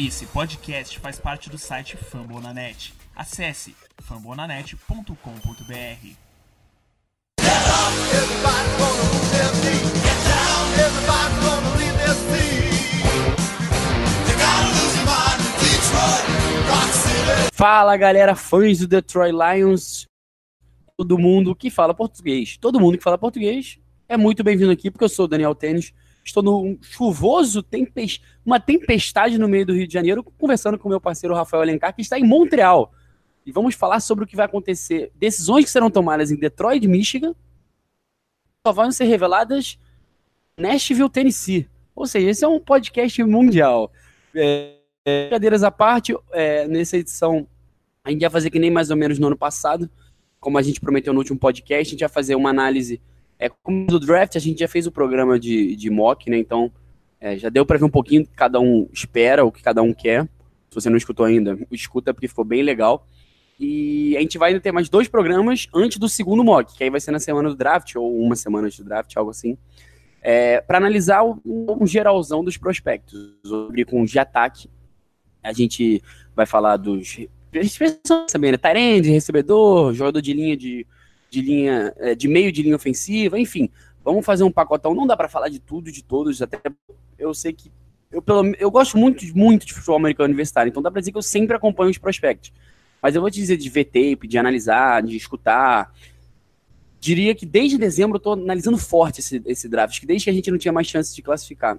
Esse podcast faz parte do site Fambonanet. Acesse fambonanet.com.br. Fala galera, fãs do Detroit Lions, todo mundo que fala português. Todo mundo que fala português é muito bem-vindo aqui, porque eu sou o Daniel Tênis. Estou num chuvoso, tempest... uma tempestade no meio do Rio de Janeiro, conversando com meu parceiro Rafael Alencar, que está em Montreal. E vamos falar sobre o que vai acontecer, decisões que serão tomadas em Detroit, Michigan, só vão ser reveladas Nashville, Tennessee. Ou seja, esse é um podcast mundial. É, brincadeiras à parte, é, nessa edição a gente vai fazer que nem mais ou menos no ano passado, como a gente prometeu no último podcast, a gente vai fazer uma análise é, como do draft, a gente já fez o programa de, de mock, né? Então é, já deu para ver um pouquinho o que cada um espera, o que cada um quer. Se você não escutou ainda, escuta porque ficou bem legal. E a gente vai ainda ter mais dois programas antes do segundo mock, que aí vai ser na semana do draft, ou uma semana antes do draft, algo assim. É, para analisar um, um geralzão dos prospectos. Abrir com de ataque. A gente vai falar dos. A gente pensa também, né? Tyrande, recebedor, jogador de linha de, de linha, é, de meio de linha ofensiva, enfim. Vamos fazer um pacotão. Não dá para falar de tudo, de todos, até eu sei que. Eu, pelo, eu gosto muito, muito de futebol americano universitário, então dá para dizer que eu sempre acompanho os prospectos. Mas eu vou te dizer de ver tape, de analisar, de escutar. Diria que desde dezembro eu tô analisando forte esse, esse draft, que desde que a gente não tinha mais chance de classificar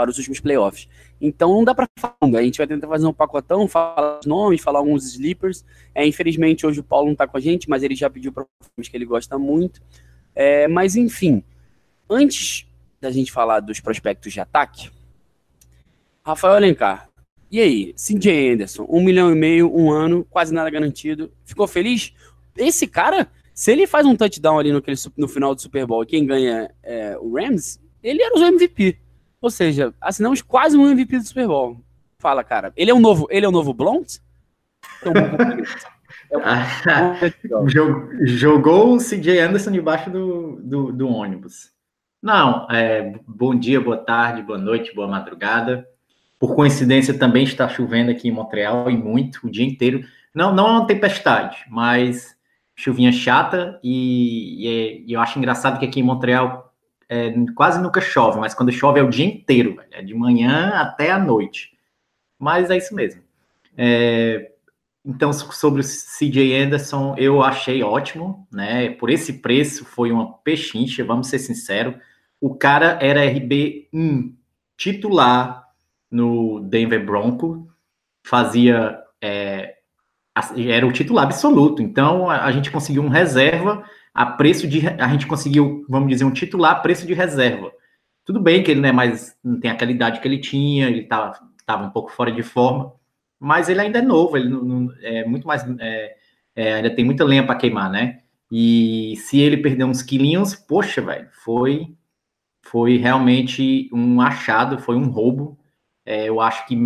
para os últimos playoffs. Então não dá para falar. A gente vai tentar fazer um pacotão, falar os nomes, falar alguns sleepers. É, infelizmente hoje o Paulo não está com a gente, mas ele já pediu para que ele gosta muito. É, mas enfim, antes da gente falar dos prospectos de ataque, Rafael Alencar, e aí, CJ Anderson, um milhão e meio, um ano, quase nada garantido. Ficou feliz? Esse cara, se ele faz um touchdown ali no, no final do Super Bowl, quem ganha é o Rams, ele era o MVP. Ou seja, assinamos quase um MVP do Super Bowl. Fala, cara. Ele é um novo, ele é um novo Blount? Jogou o CJ Anderson debaixo do, do, do ônibus. Não, é, bom dia, boa tarde, boa noite, boa madrugada. Por coincidência, também está chovendo aqui em Montreal e muito, o dia inteiro. Não, não é uma tempestade, mas chuvinha chata e, e, é, e eu acho engraçado que aqui em Montreal é, quase nunca chove, mas quando chove é o dia inteiro, é de manhã até a noite. Mas é isso mesmo. É, então, sobre o CJ Anderson, eu achei ótimo, né? Por esse preço, foi uma pechincha, vamos ser sinceros. O cara era RB1 titular no Denver Bronco, fazia. É, era o titular absoluto. Então a, a, gente conseguiu um reserva a preço de. A gente conseguiu, vamos dizer, um titular a preço de reserva. Tudo bem que ele não é mais. não tem aquela idade que ele tinha, ele estava tava um pouco fora de forma, mas ele ainda é novo, ele não, não é muito mais. É, é, ainda tem muita lenha para queimar, né? E se ele perder uns quilinhos, poxa, velho, foi, foi realmente um achado, foi um roubo é, eu acho que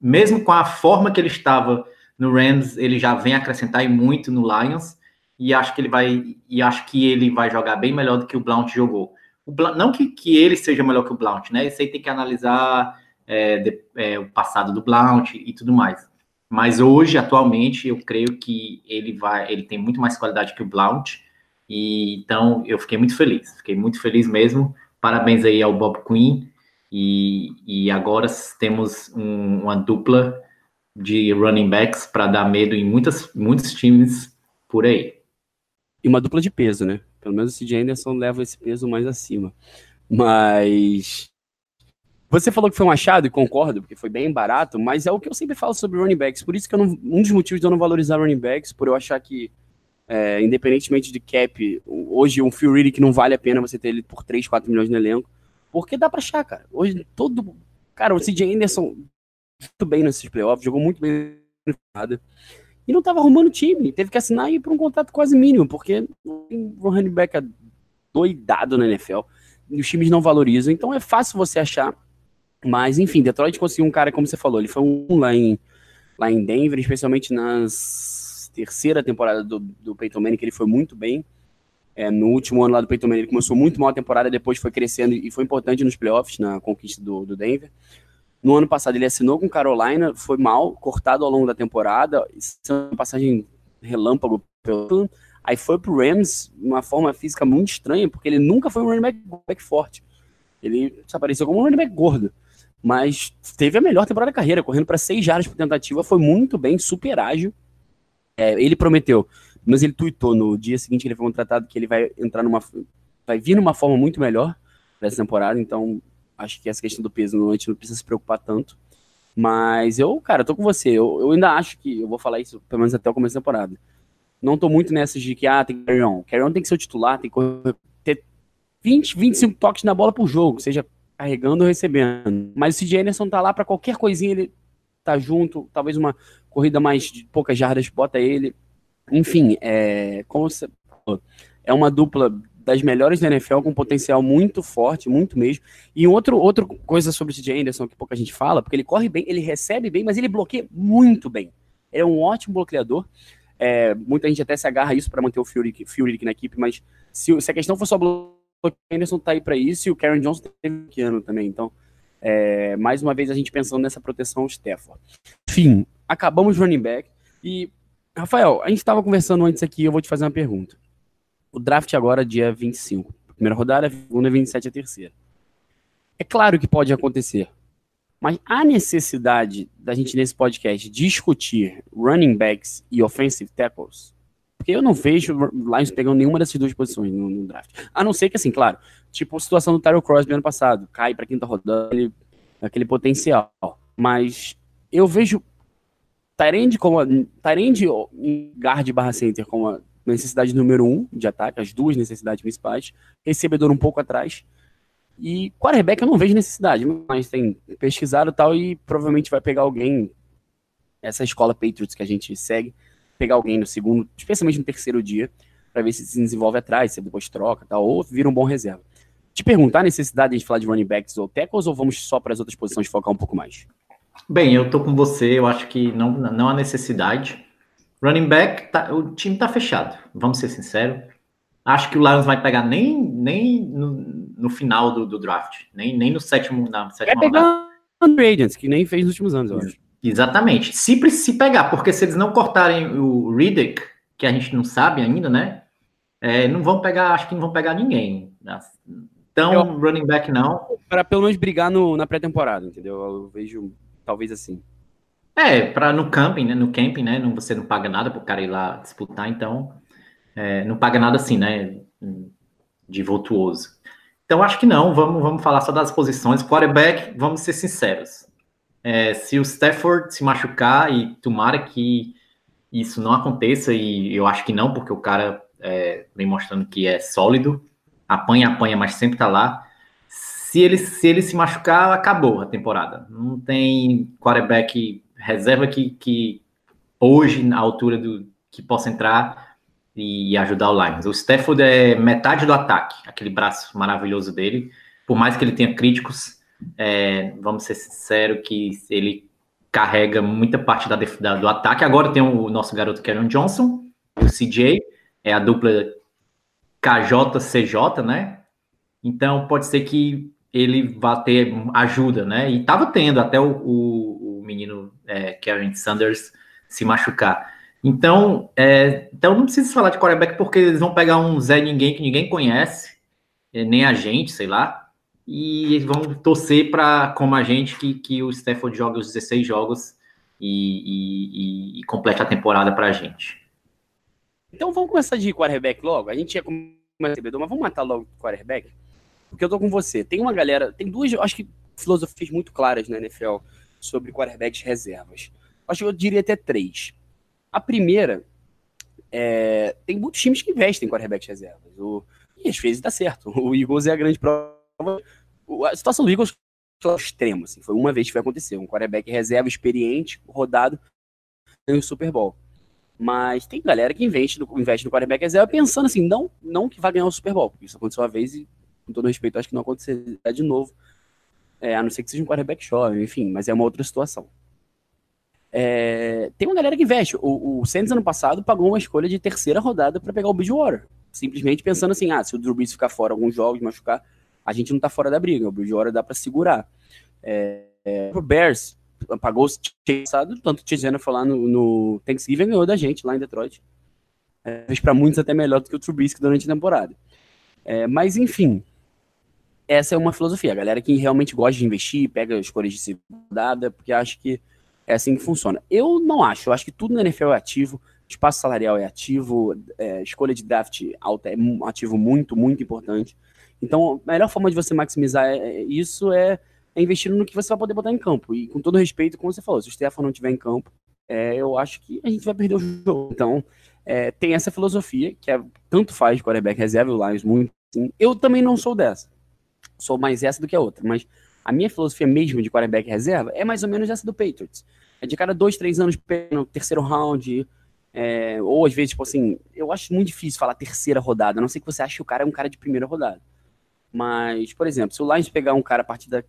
mesmo com a forma que ele estava no Rams, ele já vem acrescentar muito no Lions e acho que ele vai e acho que ele vai jogar bem melhor do que o Blount jogou. O Blount, não que, que ele seja melhor que o Blount, né? Isso aí tem que analisar é, de, é, o passado do Blount e tudo mais. Mas hoje, atualmente, eu creio que ele vai, ele tem muito mais qualidade que o Blount. E então eu fiquei muito feliz, fiquei muito feliz mesmo. Parabéns aí ao Bob Quinn e, e agora temos um, uma dupla de running backs para dar medo em muitas, muitos times por aí. Uma dupla de peso, né? Pelo menos o CJ Anderson leva esse peso mais acima. Mas. Você falou que foi um achado, e concordo, porque foi bem barato, mas é o que eu sempre falo sobre running backs. Por isso que eu não, um dos motivos de eu não valorizar running backs, por eu achar que, é, independentemente de cap, hoje um Phil que não vale a pena você ter ele por 3, 4 milhões no elenco, porque dá pra achar, cara. Hoje todo. Cara, o CJ Anderson muito bem nesses playoffs, jogou muito bem nada. E não tava arrumando time. Teve que assinar e ir pra um contrato quase mínimo, porque um running back é doidado na NFL. E os times não valorizam. Então é fácil você achar. Mas, enfim, Detroit conseguiu um cara, como você falou, ele foi um lá em, lá em Denver, especialmente nas terceira temporada do, do Peyton Manning, que ele foi muito bem. É, no último ano lá do Peyton Manning, ele começou muito mal a temporada, depois foi crescendo e foi importante nos playoffs, na conquista do, do Denver. No ano passado ele assinou com Carolina, foi mal, cortado ao longo da temporada, uma passagem relâmpago pelo aí foi pro Rams, uma forma física muito estranha, porque ele nunca foi um running back, back forte. Ele se apareceu como um running back gordo, mas teve a melhor temporada da carreira, correndo para seis jardas por tentativa, foi muito bem, super ágil. É, ele prometeu, mas ele tweetou no dia seguinte que ele foi contratado que ele vai entrar numa vai vir numa forma muito melhor dessa temporada, então acho que essa questão do peso a gente não precisa se preocupar tanto. Mas eu, cara, tô com você. Eu, eu ainda acho que, eu vou falar isso pelo menos até o começo da temporada. Não tô muito nessas de que, ah, tem que carry on. Carry on tem que ser o titular, tem que ter 20, 25 toques na bola por jogo, seja carregando ou recebendo. Mas o CJ Anderson tá lá para qualquer coisinha, ele tá junto, talvez uma corrida mais de poucas jardas, bota ele. Enfim, é, como você é uma dupla das melhores da NFL, com potencial muito forte, muito mesmo. E outro, outra coisa sobre o CJ Anderson que pouca gente fala, porque ele corre bem, ele recebe bem, mas ele bloqueia muito bem. Ele é um ótimo bloqueador. É, muita gente até se agarra a isso para manter o Fury, Fury na equipe, mas se, se a questão for só bloqueio, o Anderson tá aí para isso e o Karen Johnson teve que ano também. Então, é, mais uma vez a gente pensando nessa proteção ao Stafford. Enfim, acabamos running back. E, Rafael, a gente estava conversando antes aqui, eu vou te fazer uma pergunta o draft agora, dia 25. Primeira rodada, segunda, 27 a terceira. É claro que pode acontecer. Mas há necessidade da gente, nesse podcast, discutir running backs e offensive tackles? Porque eu não vejo Lions pegando nenhuma dessas duas posições no, no, draft. A não ser que, assim, claro, tipo a situação do Tyrell Crosby ano passado, cai para quinta rodada, ele, aquele potencial. Mas eu vejo Tyrande como Tyrande guard barra center como necessidade número um de ataque, as duas necessidades principais, recebedor um pouco atrás. E quarterback eu não vejo necessidade, mas tem pesquisado tal e provavelmente vai pegar alguém, essa escola Patriots que a gente segue, pegar alguém no segundo, especialmente no terceiro dia, para ver se se desenvolve atrás, se depois troca tal, ou vira um bom reserva. Te perguntar a necessidade de falar de running backs ou tackles ou vamos só para as outras posições focar um pouco mais? Bem, eu tô com você, eu acho que não, não há necessidade. Running back, tá, o time tá fechado, vamos ser sinceros. Acho que o Lions vai pegar nem, nem no, no final do, do, draft, nem, nem no sétimo, na sétima vai pegar Andrew Agents, que nem fez nos últimos anos, eu acho. Exatamente. Se, se pegar, porque se eles não cortarem o Riddick, que a gente não sabe ainda, né? É, não vão pegar, acho que não vão pegar ninguém. Então, eu, running back não. Para pelo menos brigar no, na pré-temporada, entendeu? Eu vejo talvez assim. É, para no camping, né? No camping, né? Não, você não paga nada para o cara ir lá disputar, então é, não paga nada assim, né? De voltuoso. Então acho que não. Vamos, vamos falar só das posições. Quarterback, vamos ser sinceros. É, se o Stafford se machucar e tomara que isso não aconteça e eu acho que não, porque o cara é, vem mostrando que é sólido, apanha, apanha, mas sempre tá lá. Se ele, se ele se machucar, acabou a temporada. Não tem quarterback reserva que, que hoje, na altura do que possa entrar e ajudar o Lions. O Stafford é metade do ataque, aquele braço maravilhoso dele. Por mais que ele tenha críticos, é, vamos ser sinceros que ele carrega muita parte da, da, do ataque. Agora tem o nosso garoto Karen Johnson, o CJ, é a dupla KJ-CJ, né? Então pode ser que ele vá ter ajuda, né? E tava tendo até o, o, o menino é, Karen Sanders se machucar. Então, é, então não precisa falar de quarterback porque eles vão pegar um Zé Ninguém que ninguém conhece, é, nem a gente, sei lá, e vão torcer para, como a gente, que, que o Stafford joga os 16 jogos e, e, e complete a temporada para a gente. Então vamos começar de quarterback logo? A gente ia começar mas vamos matar logo o quarterback? Porque eu tô com você. Tem uma galera, tem duas, acho que filosofias muito claras na NFL sobre quarterbacks reservas. Acho que eu diria até três. A primeira, é, tem muitos times que investem em quarterbacks reservas. O, e às vezes dá certo. O Eagles é a grande prova. A situação do Eagles é extrema. Assim, foi uma vez que vai acontecer. Um quarterback reserva experiente, rodado, ganha o Super Bowl. Mas tem galera que investe no, investe no quarterback reserva pensando assim, não, não que vai ganhar o Super Bowl. Isso aconteceu uma vez e, com todo respeito, acho que não acontecerá de novo. É, a não ser que seja um quarterback jovem, enfim, mas é uma outra situação. É, tem uma galera que investe. O, o Saints ano passado pagou uma escolha de terceira rodada para pegar o Bridgewater. Simplesmente pensando assim: ah, se o Drew Brees ficar fora alguns jogos, machucar, a gente não tá fora da briga. O Bridgewater dá para segurar. É, É, o Bears pagou o passado, tanto o Chase foi lá no, no Thanksgiving ganhou da gente lá em Detroit. É, para muitos até melhor do que o Trubisky durante a temporada. É, mas enfim, essa é uma filosofia. A galera que realmente gosta de investir, pega escolhas de segunda porque acha que é assim que funciona. Eu não acho. Eu acho que tudo na NFL é ativo, espaço salarial é ativo, é, escolha de draft alta é um ativo muito, muito importante. Então, a melhor forma de você maximizar é, é, isso é, é investindo no que você vai poder botar em campo. E com todo respeito, como você falou, se o Stefan não estiver em campo, é, eu acho que a gente vai perder o jogo. Então, é, tem essa filosofia, que é tanto faz quarterback reserva, o Lions muito assim. Eu também não sou dessa. Sou mais essa do que a outra, mas a minha filosofia mesmo de quarterback reserva é mais ou menos essa do Patriots. É de cada dois, três anos no terceiro round, é, ou às vezes, tipo assim, eu acho muito difícil falar terceira rodada, a não sei que você ache que o cara é um cara de primeira rodada. Mas, por exemplo, se o Lions pegar um cara a partir das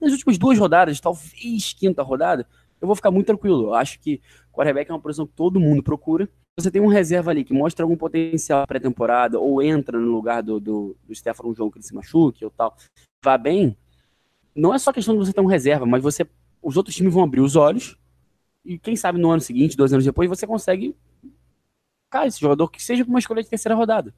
últimas duas rodadas, talvez quinta rodada, eu vou ficar muito tranquilo. Eu acho que quarterback é uma posição que todo mundo procura. Você tem um reserva ali que mostra algum potencial pré-temporada, ou entra no lugar do, do, do Stefano João que ele se machuque ou tal, vá bem. Não é só questão de você ter um reserva, mas você. Os outros times vão abrir os olhos. E quem sabe no ano seguinte, dois anos depois, você consegue. Cara, esse jogador que seja uma escolha de terceira rodada.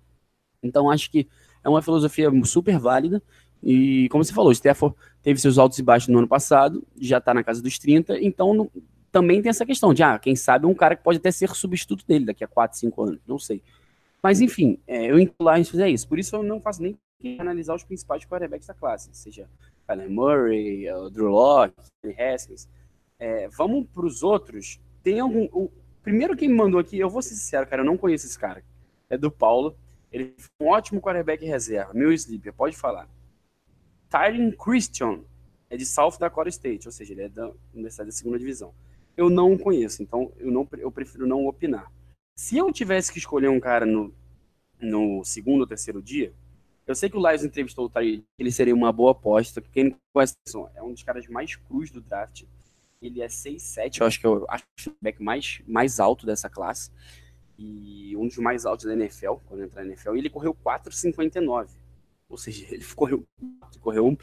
Então acho que é uma filosofia super válida. E como você falou, o Stafford teve seus altos e baixos no ano passado, já está na casa dos 30, então não, também tem essa questão de, ah, quem sabe um cara que pode até ser substituto dele daqui a 4, 5 anos, não sei. Mas enfim, é, eu lá em fizer isso. Por isso eu não faço nem analisar os principais quarterbacks da classe, seja Kyler Murray, uh, Drew Locke, Haskins. É, vamos para os outros. Tem algum. O primeiro que me mandou aqui, eu vou ser sincero, cara, eu não conheço esse cara. É do Paulo. Ele foi um ótimo quarterback reserva. Meu sleeper, pode falar. Tyron Christian é de South Dakota State, ou seja, ele é da Universidade da Segunda Divisão. Eu não conheço, então eu, não, eu prefiro não opinar. Se eu tivesse que escolher um cara no, no segundo ou terceiro dia, eu sei que o Lions entrevistou o Tyron, ele seria uma boa aposta. Quem conhece, é um dos caras mais crus do draft. Ele é 6'7", eu acho que acho o back mais, mais alto dessa classe e um dos mais altos da NFL, quando entrar na NFL, e ele correu 4,59. Ou seja, ele correu, correu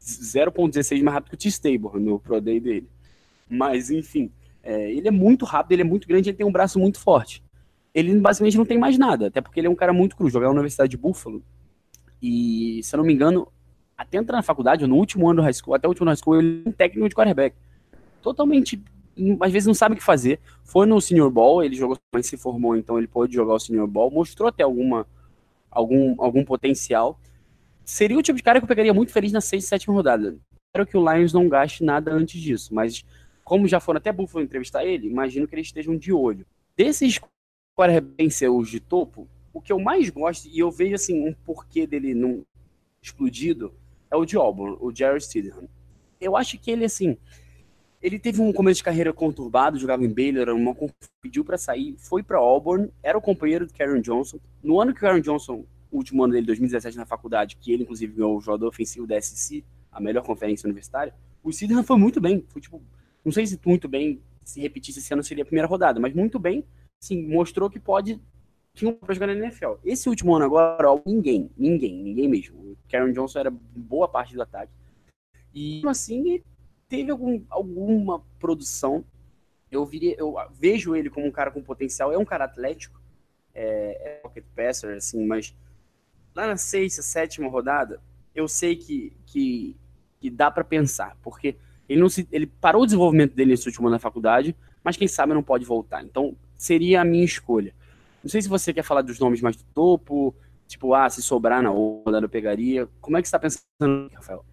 0,16 mais rápido que o T-Stable no Pro Day dele. Mas, enfim, é, ele é muito rápido, ele é muito grande, ele tem um braço muito forte. Ele basicamente não tem mais nada, até porque ele é um cara muito cru. Jogar na Universidade de Buffalo, e se eu não me engano, até entrar na faculdade, no último ano do high school, até o último high school, ele é um técnico de quarterback. Totalmente às vezes não sabe o que fazer. Foi no Senior Ball, ele jogou, mas se formou, então ele pôde jogar o Senior Ball, mostrou até alguma, algum, algum potencial. Seria o tipo de cara que eu pegaria muito feliz na sexta e sétima rodada. Espero que o Lions não gaste nada antes disso, mas como já foram até Buffalo entrevistar ele, imagino que eles estejam de olho. Desses quarterbacks os de topo, o que eu mais gosto, e eu vejo assim um porquê dele não explodido, é o de Auburn, o Jerry Stidham. Eu acho que ele, assim, ele teve um começo de carreira conturbado, jogava em Baylor, uma, pediu para sair, foi para Auburn, era o companheiro do Karen Johnson. No ano que o Karen Johnson, o último ano dele, 2017, na faculdade, que ele inclusive ganhou o jogador ofensivo da SEC, a melhor conferência universitária, o Sidney foi muito bem. Foi tipo, não sei se muito bem, se repetisse esse ano seria a primeira rodada, mas muito bem, sim, mostrou que pode tinha um para jogar na NFL. Esse último ano agora, ó, ninguém, ninguém, ninguém mesmo. O Karen Johnson era boa parte do ataque. E assim, teve algum, alguma produção. Eu, viria, eu vejo ele como um cara com potencial. É um cara atlético, é, é pocket passer, assim, mas lá na sexta, sétima rodada, eu sei que, que, que dá para pensar, porque ele não se, ele parou o desenvolvimento dele nesse último ano na faculdade, mas quem sabe não pode voltar. Então, seria a minha escolha. Não sei se você quer falar dos nomes mais do topo, tipo, ah, se sobrar na rodada eu pegaria. Como é que você está pensando, Rafael?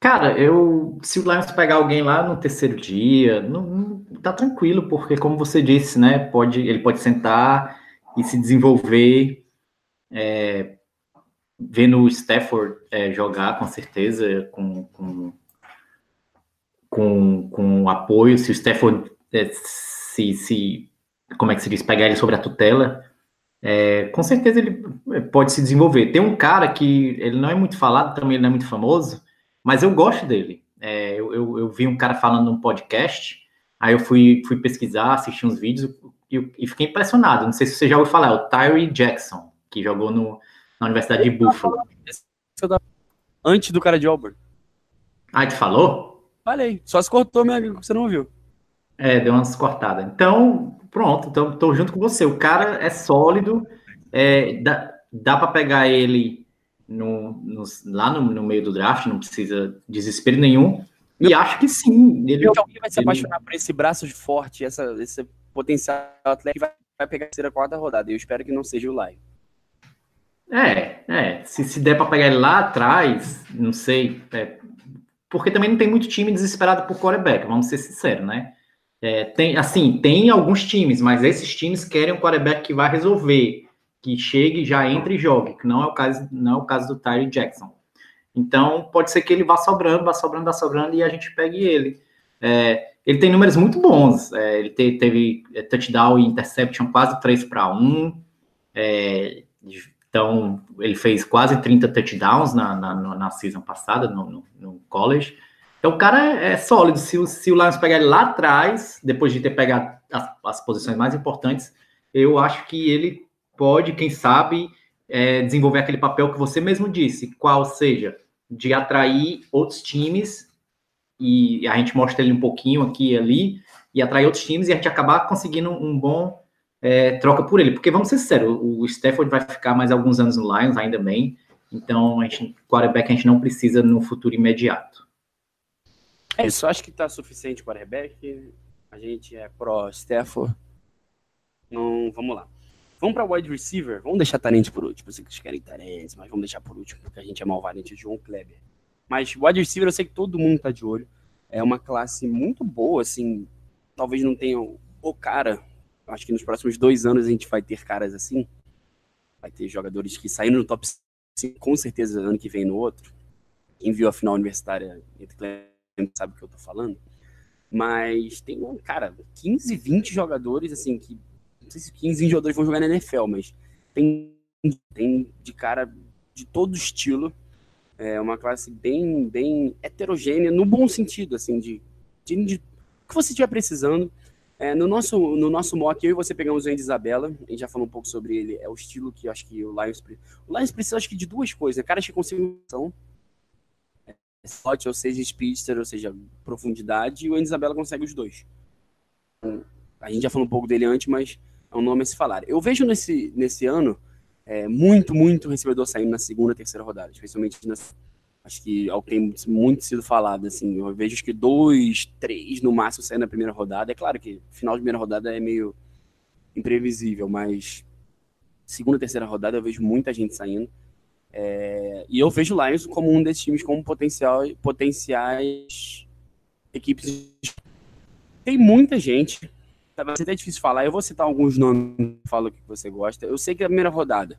Cara, eu se o Lions pegar alguém lá no terceiro dia, não, não, tá tranquilo, porque como você disse, né, pode, ele pode sentar e se desenvolver, é, vendo o Stafford é, jogar com certeza, com, com, com, com apoio, se o Stafford é, se, se, como é que se diz, pegar ele sobre a tutela, é, com certeza ele pode se desenvolver. Tem um cara que ele não é muito falado, também ele não é muito famoso, mas eu gosto dele. É, eu, eu, eu, vi um cara falando num podcast, aí eu fui, fui pesquisar, assistir uns vídeos e, e fiquei impressionado. Não sei se você já ouviu falar, é o Tyree Jackson, que jogou no, na Universidade de Buffalo. Antes do cara de Auburn. Ah, tu falou? Falei. Só se cortou, minha... você não ouviu. É, deu umas cortadas. Então, pronto, então tô junto com você. O cara é sólido, é, dá, dá para pegar ele no, no, lá no, no, meio do draft, não precisa desespero nenhum. E acho que sim. Ele, alguém vai se apaixonar por esse braço de forte, essa, esse potencial atleta que vai, vai pegar a terceira, quarta rodada. Eu espero que não seja o Lai. É, é. Se, se der para pegar ele lá atrás, não sei. É, porque também não tem muito time desesperado por quarterback, vamos ser sinceros, né? É, tem, assim, tem alguns times, mas esses times querem um quarterback que vai resolver, que chegue, já entre e jogue, que não é o caso, não é o caso do Tyree Jackson. Então, pode ser que ele vá sobrando, vá sobrando, vá sobrando e a gente pegue ele. É, ele tem números muito bons. É, ele te, teve é, touchdown e interception quase 3 para 1. Então, ele fez quase 30 touchdowns na, na, na season passada, no, no, no college. Então o cara é, é sólido. Se o, se o Lions pegar ele lá atrás, depois de ter pegado as, as posições mais importantes, eu acho que ele pode, quem sabe, é, desenvolver aquele papel que você mesmo disse, qual seja de atrair outros times e a gente mostra ele um pouquinho aqui e ali e atrair outros times e a gente acabar conseguindo um bom é, troca por ele, porque vamos ser sérios, o Stafford vai ficar mais alguns anos no Lions ainda bem, então a gente, quarterback a gente não precisa no futuro imediato. É isso, acho que tá suficiente quarterback. A gente é pro Stafford. Não, vamos lá. Vamos para wide receiver. Vamos deixar Tarente por último. Eu sei que vocês querem Tarente, mas vamos deixar por último, porque a gente é malvadente de João Kleber. Mas wide receiver eu sei que todo mundo tá de olho. É uma classe muito boa, assim. Talvez não tenha o cara. Acho que nos próximos dois anos a gente vai ter caras assim. Vai ter jogadores que saíram no top 5, com certeza, ano que vem no outro. Quem viu a final universitária sabe o que eu tô falando. Mas tem, cara, 15, 20 jogadores, assim, que. Não sei se 15, 20 jogadores vão jogar na NFL, mas tem, tem de cara de todo estilo. É uma classe bem, bem heterogênea, no bom sentido, assim, de, de, de o que você estiver precisando. É, no, nosso, no nosso mock, eu e você pegamos o Andy Isabella, a gente já falou um pouco sobre ele, é o estilo que eu acho que o Lions, o Lions precisa, acho que, de duas coisas, né? caras que consigam slot, ou seja, speedster, ou seja, profundidade, e o Isabela consegue os dois. A gente já falou um pouco dele antes, mas é um nome a se falar. Eu vejo nesse, nesse ano é, muito, muito recebedor saindo na segunda, terceira rodada, especialmente nas, acho que é o que tem muito sido falado, assim, eu vejo que dois, três no máximo saindo na primeira rodada. É claro que final de primeira rodada é meio imprevisível, mas segunda, terceira rodada eu vejo muita gente saindo. É, e eu vejo o Lions como um desses times como potencial, potenciais equipes. Tem muita gente. Vai ser até difícil falar. Eu vou citar alguns nomes, falo que você gosta. Eu sei que é a primeira rodada.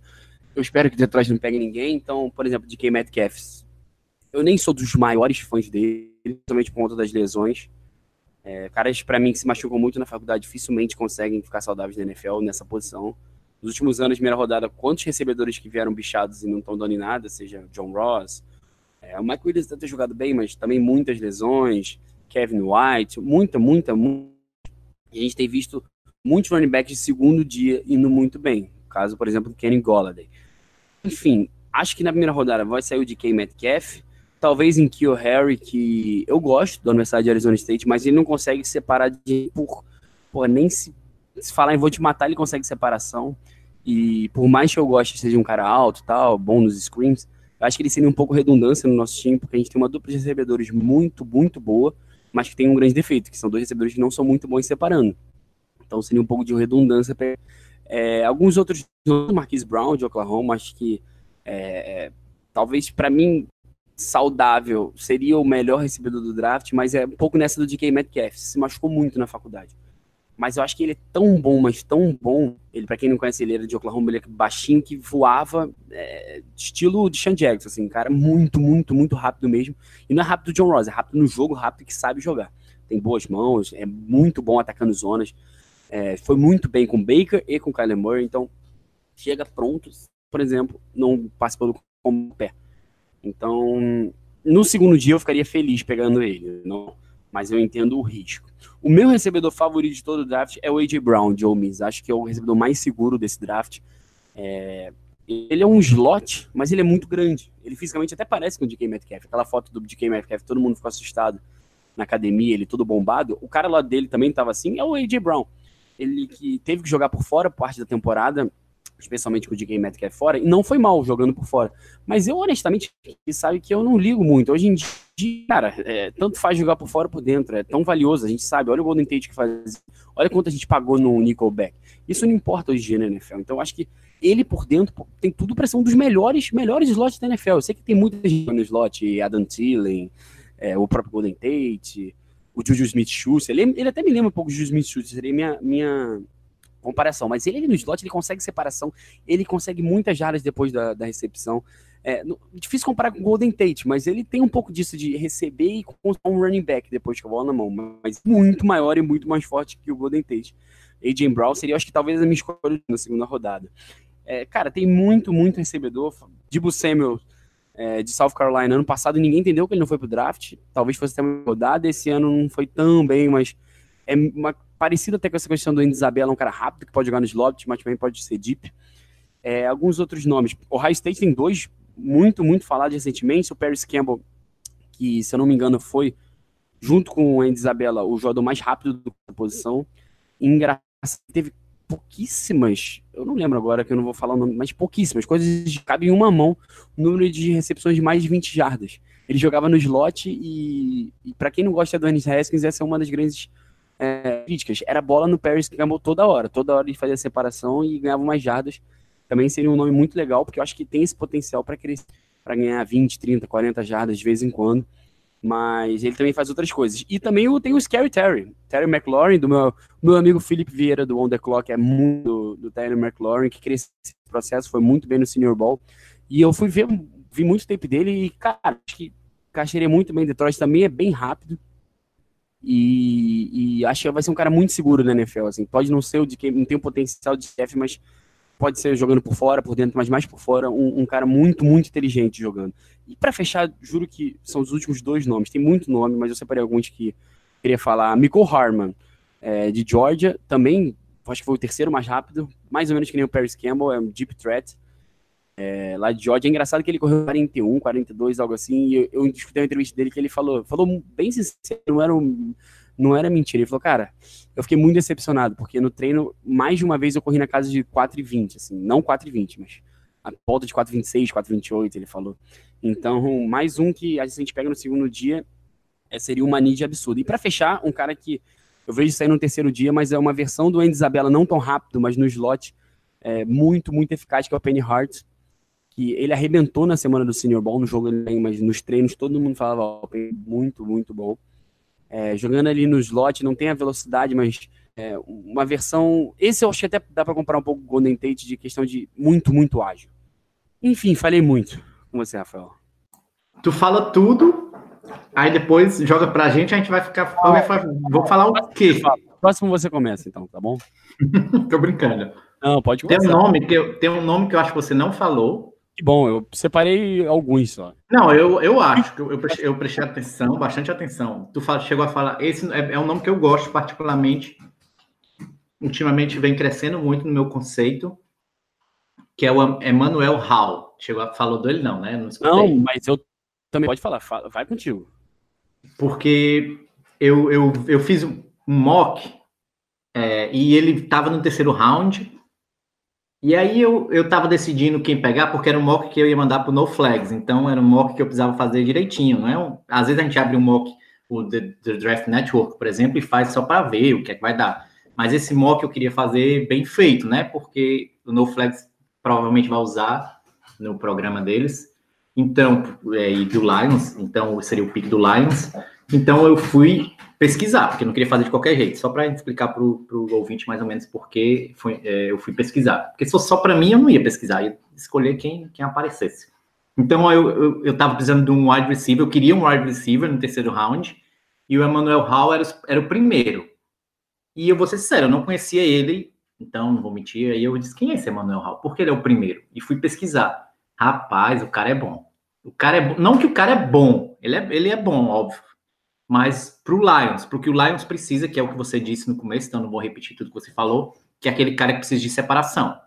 Eu espero que Detroit não pegue ninguém. Então, por exemplo, de K. Metcalf. Eu nem sou dos maiores fãs dele, principalmente por conta das lesões. É, caras, para mim, que se machucam muito na faculdade, dificilmente conseguem ficar saudáveis na NFL nessa posição nos últimos anos, primeira rodada, quantos recebedores que vieram bichados e não estão dando em nada, seja John Ross, é, o Mike Williams deve ter jogado bem, mas também muitas lesões, Kevin White, muita, muita, muita. E a gente tem visto muitos running backs de segundo dia indo muito bem. caso, por exemplo, do Kenny Golladay. Enfim, acho que na primeira rodada vai sair o DK Metcalf, talvez em Kio Harry, que eu gosto da Universidade de Arizona State, mas ele não consegue separar de por, por nem se se falar em vou te matar, ele consegue separação. E por mais que eu goste seja um cara alto tal, bom nos screens, acho que ele seria um pouco redundância no nosso time, porque a gente tem uma dupla de recebedores muito, muito boa, mas que tem um grande defeito, que são dois recebedores que não são muito bons separando. Então seria um pouco de redundância. Pra, é, alguns outros, Marquise Brown de Oklahoma, acho que é, é, talvez para mim saudável seria o melhor recebedor do draft, mas é um pouco nessa do DK Metcalf, se machucou muito na faculdade mas eu acho que ele é tão bom, mas tão bom. Ele, para quem não conhece, ele era de Oklahoma, ele é baixinho que voava, é, estilo de Sean Jackson, assim, cara, muito, muito, muito rápido mesmo. E não é rápido John Ross, é rápido no jogo, rápido que sabe jogar. Tem boas mãos, é muito bom atacando zonas. É, foi muito bem com Baker e com Kyler Murray, então chega pronto, por exemplo, não participando com o pé. Então, no segundo dia eu ficaria feliz pegando ele, não, mas eu entendo o risco. O meu recebedor favorito de todo o draft é o A.J. Brown, de Ole Miss. Acho que é o recebedor mais seguro desse draft. É, ele é um slot, mas ele é muito grande. Ele fisicamente até parece com o DK Metcalf. Aquela foto do DK Metcalf, todo mundo ficou assustado na academia, ele todo bombado. O cara lá dele também estava assim, é o AJ Brown. Ele que teve que jogar por fora parte da temporada, especialmente com o DK Metcalf fora, e não foi mal jogando por fora. Mas eu, honestamente, sabe que eu não ligo muito. Hoje em dia, cara, é, tanto faz jogar por fora ou por dentro, é tão valioso, a gente sabe. Olha o Golden Tate que faz. Olha quanto a gente pagou no Nickelback. Isso não importa hoje em dia na NFL. Então, acho que ele por dentro tem tudo para ser um dos melhores, melhores slots da NFL. Eu sei que tem muita gente no slot, Adam Thielen, é, o próprio Golden Tate, o Juju Smith-Schuster. Ele, ele, até me lembra um pouco do Juju Smith-Schuster, seria minha, minha comparação. Mas ele, ele no slot, ele consegue separação, ele consegue muitas jardas depois da, da recepção. É, no, difícil comparar com o Golden Tate, mas ele tem um pouco disso de receber e construir um running back depois que a bola na mão, mas muito maior e muito mais forte que o Golden Tate. AJ Brown seria, acho que talvez a minha escolha na segunda rodada. É, cara, tem muito, muito recebedor. Dibu Samuel é, de South Carolina. Ano passado ninguém entendeu que ele não foi pro draft. Talvez fosse até uma rodada. Esse ano não foi tão bem, mas é uma, parecido até com essa questão do Andy Isabella, um cara rápido que pode jogar no slot, mas também pode ser deep. É, alguns outros nomes. O High State tem dois muito, muito falados recentemente. O Paris Campbell, que se eu não me engano foi, junto com o Andy Isabella, o jogador mais rápido da posição. Engraçado, teve pouquíssimas, eu não lembro agora que eu não vou falar o nome, mas pouquíssimas coisas cabe em uma mão o número de recepções de mais de 20 jardas. Ele jogava no slot e, e para quem não gosta do Anis Haskins, essa é uma das grandes é, críticas. Era bola no Paris Campbell toda hora, toda hora ele fazia separação e ganhava mais jardas. Também seria um nome muito legal, porque eu acho que tem esse potencial para crescer, para ganhar 20, 30, 40 jardas de vez em quando mas ele também faz outras coisas. E também tem o Scary Terry, Terry McLaurin, do meu, meu amigo Felipe Vieira, do On The Clock, é muito do, do Terry McLaurin, que cresceu esse processo, foi muito bem no Senior Ball. E eu fui ver, vi muito tempo dele e, cara, acho que caixeria muito bem. Detroit também é bem rápido. E, e, acho que vai ser um cara muito seguro na NFL, assim. Pode não ser o de quem não tem o potencial de chefe, mas pode ser jogando por fora, por dentro, mas mais por fora, um, um cara muito, muito inteligente jogando. E para fechar, juro que são os últimos dois nomes. Tem muito nome, mas eu separei alguns que queria falar. Michael Harman, é, de Georgia, também, acho que foi o terceiro mais rápido, mais ou menos que nem o Paris Campbell, é um deep threat. É, lá de Georgia. É engraçado que ele correu 41, 42, algo assim, e eu, eu escutei uma entrevista dele que ele falou, falou bem sincero, não era um não era mentira. Ele falou, cara, eu fiquei muito decepcionado, porque no treino, mais de uma vez eu corri na casa de 4,20, assim, não 4,20, mas a volta de 4,26, 4,28, ele falou. Então, mais um que a gente pega no segundo dia, é, seria uma need absurda. E para fechar, um cara que eu vejo sair no terceiro dia, mas é uma versão do Andy Isabella, não tão rápido, mas no slot, é, muito, muito eficaz, que é o Penny Hart, que ele arrebentou na semana do Senior Ball, no jogo, mas nos treinos todo mundo falava, ó, muito, muito bom é, jogando ali no slot, não tem a velocidade, mas é, uma versão. Esse eu acho que até dá para comparar um pouco com o Golden Tate de questão de muito, muito ágil. Enfim, falei muito com você, Rafael. Tu fala tudo, aí depois joga pra gente, a gente vai ficar. Vou falar o quê? Próximo você começa, então, tá bom? Tô brincando. Não, pode começar. Tem um nome que eu, tem um nome que eu acho que você não falou, que bom, eu separei alguns só. Não, eu, eu acho que eu, eu, prestei, eu prestei atenção, bastante atenção. Tu fala, chegou a falar, esse é, é um nome que eu gosto particularmente. Ultimamente vem crescendo muito no meu conceito, que é o Emmanuel Hall. Chegou a, falou dele não, né? Não, não, mas eu também pode falar, fala, vai contigo. Porque eu, eu, eu fiz um mock é, e ele estava no terceiro round e aí eu, eu tava decidindo quem pegar, porque era um mock que eu ia mandar pro No Flags, então era um mock que eu precisava fazer direitinho, não é? Às vezes a gente abre um mock, o The, The Draft Network, por exemplo, e faz só para ver o que é que vai dar. Mas esse mock eu queria fazer bem feito, né? Porque o No Flags provavelmente vai usar no programa deles. Então, é, e do Lions, então seria o pick do Lions. Então eu fui pesquisar, porque eu não queria fazer de qualquer jeito, só para explicar para o ouvinte mais ou menos porque foi, é, eu fui pesquisar. Porque se fosse só para mim, eu não ia pesquisar, ia escolher quem, quem aparecesse. Então eu, eu, eu precisando de um wide receiver, eu queria um wide receiver no terceiro round, e o Emmanuel Hall era, era o primeiro. E eu vou ser sincero, eu não conhecia ele, então não vou mentir. Aí eu disse: quem é esse Emmanuel Hall? Porque ele é o primeiro. E fui pesquisar. Rapaz, o cara é bom. O cara é bom. Não que o cara é bom, ele é, ele é bom, óbvio mas para o Lions, para o o Lions precisa, que é o que você disse no começo, então não vou repetir tudo que você falou, que é aquele cara que precisa de separação.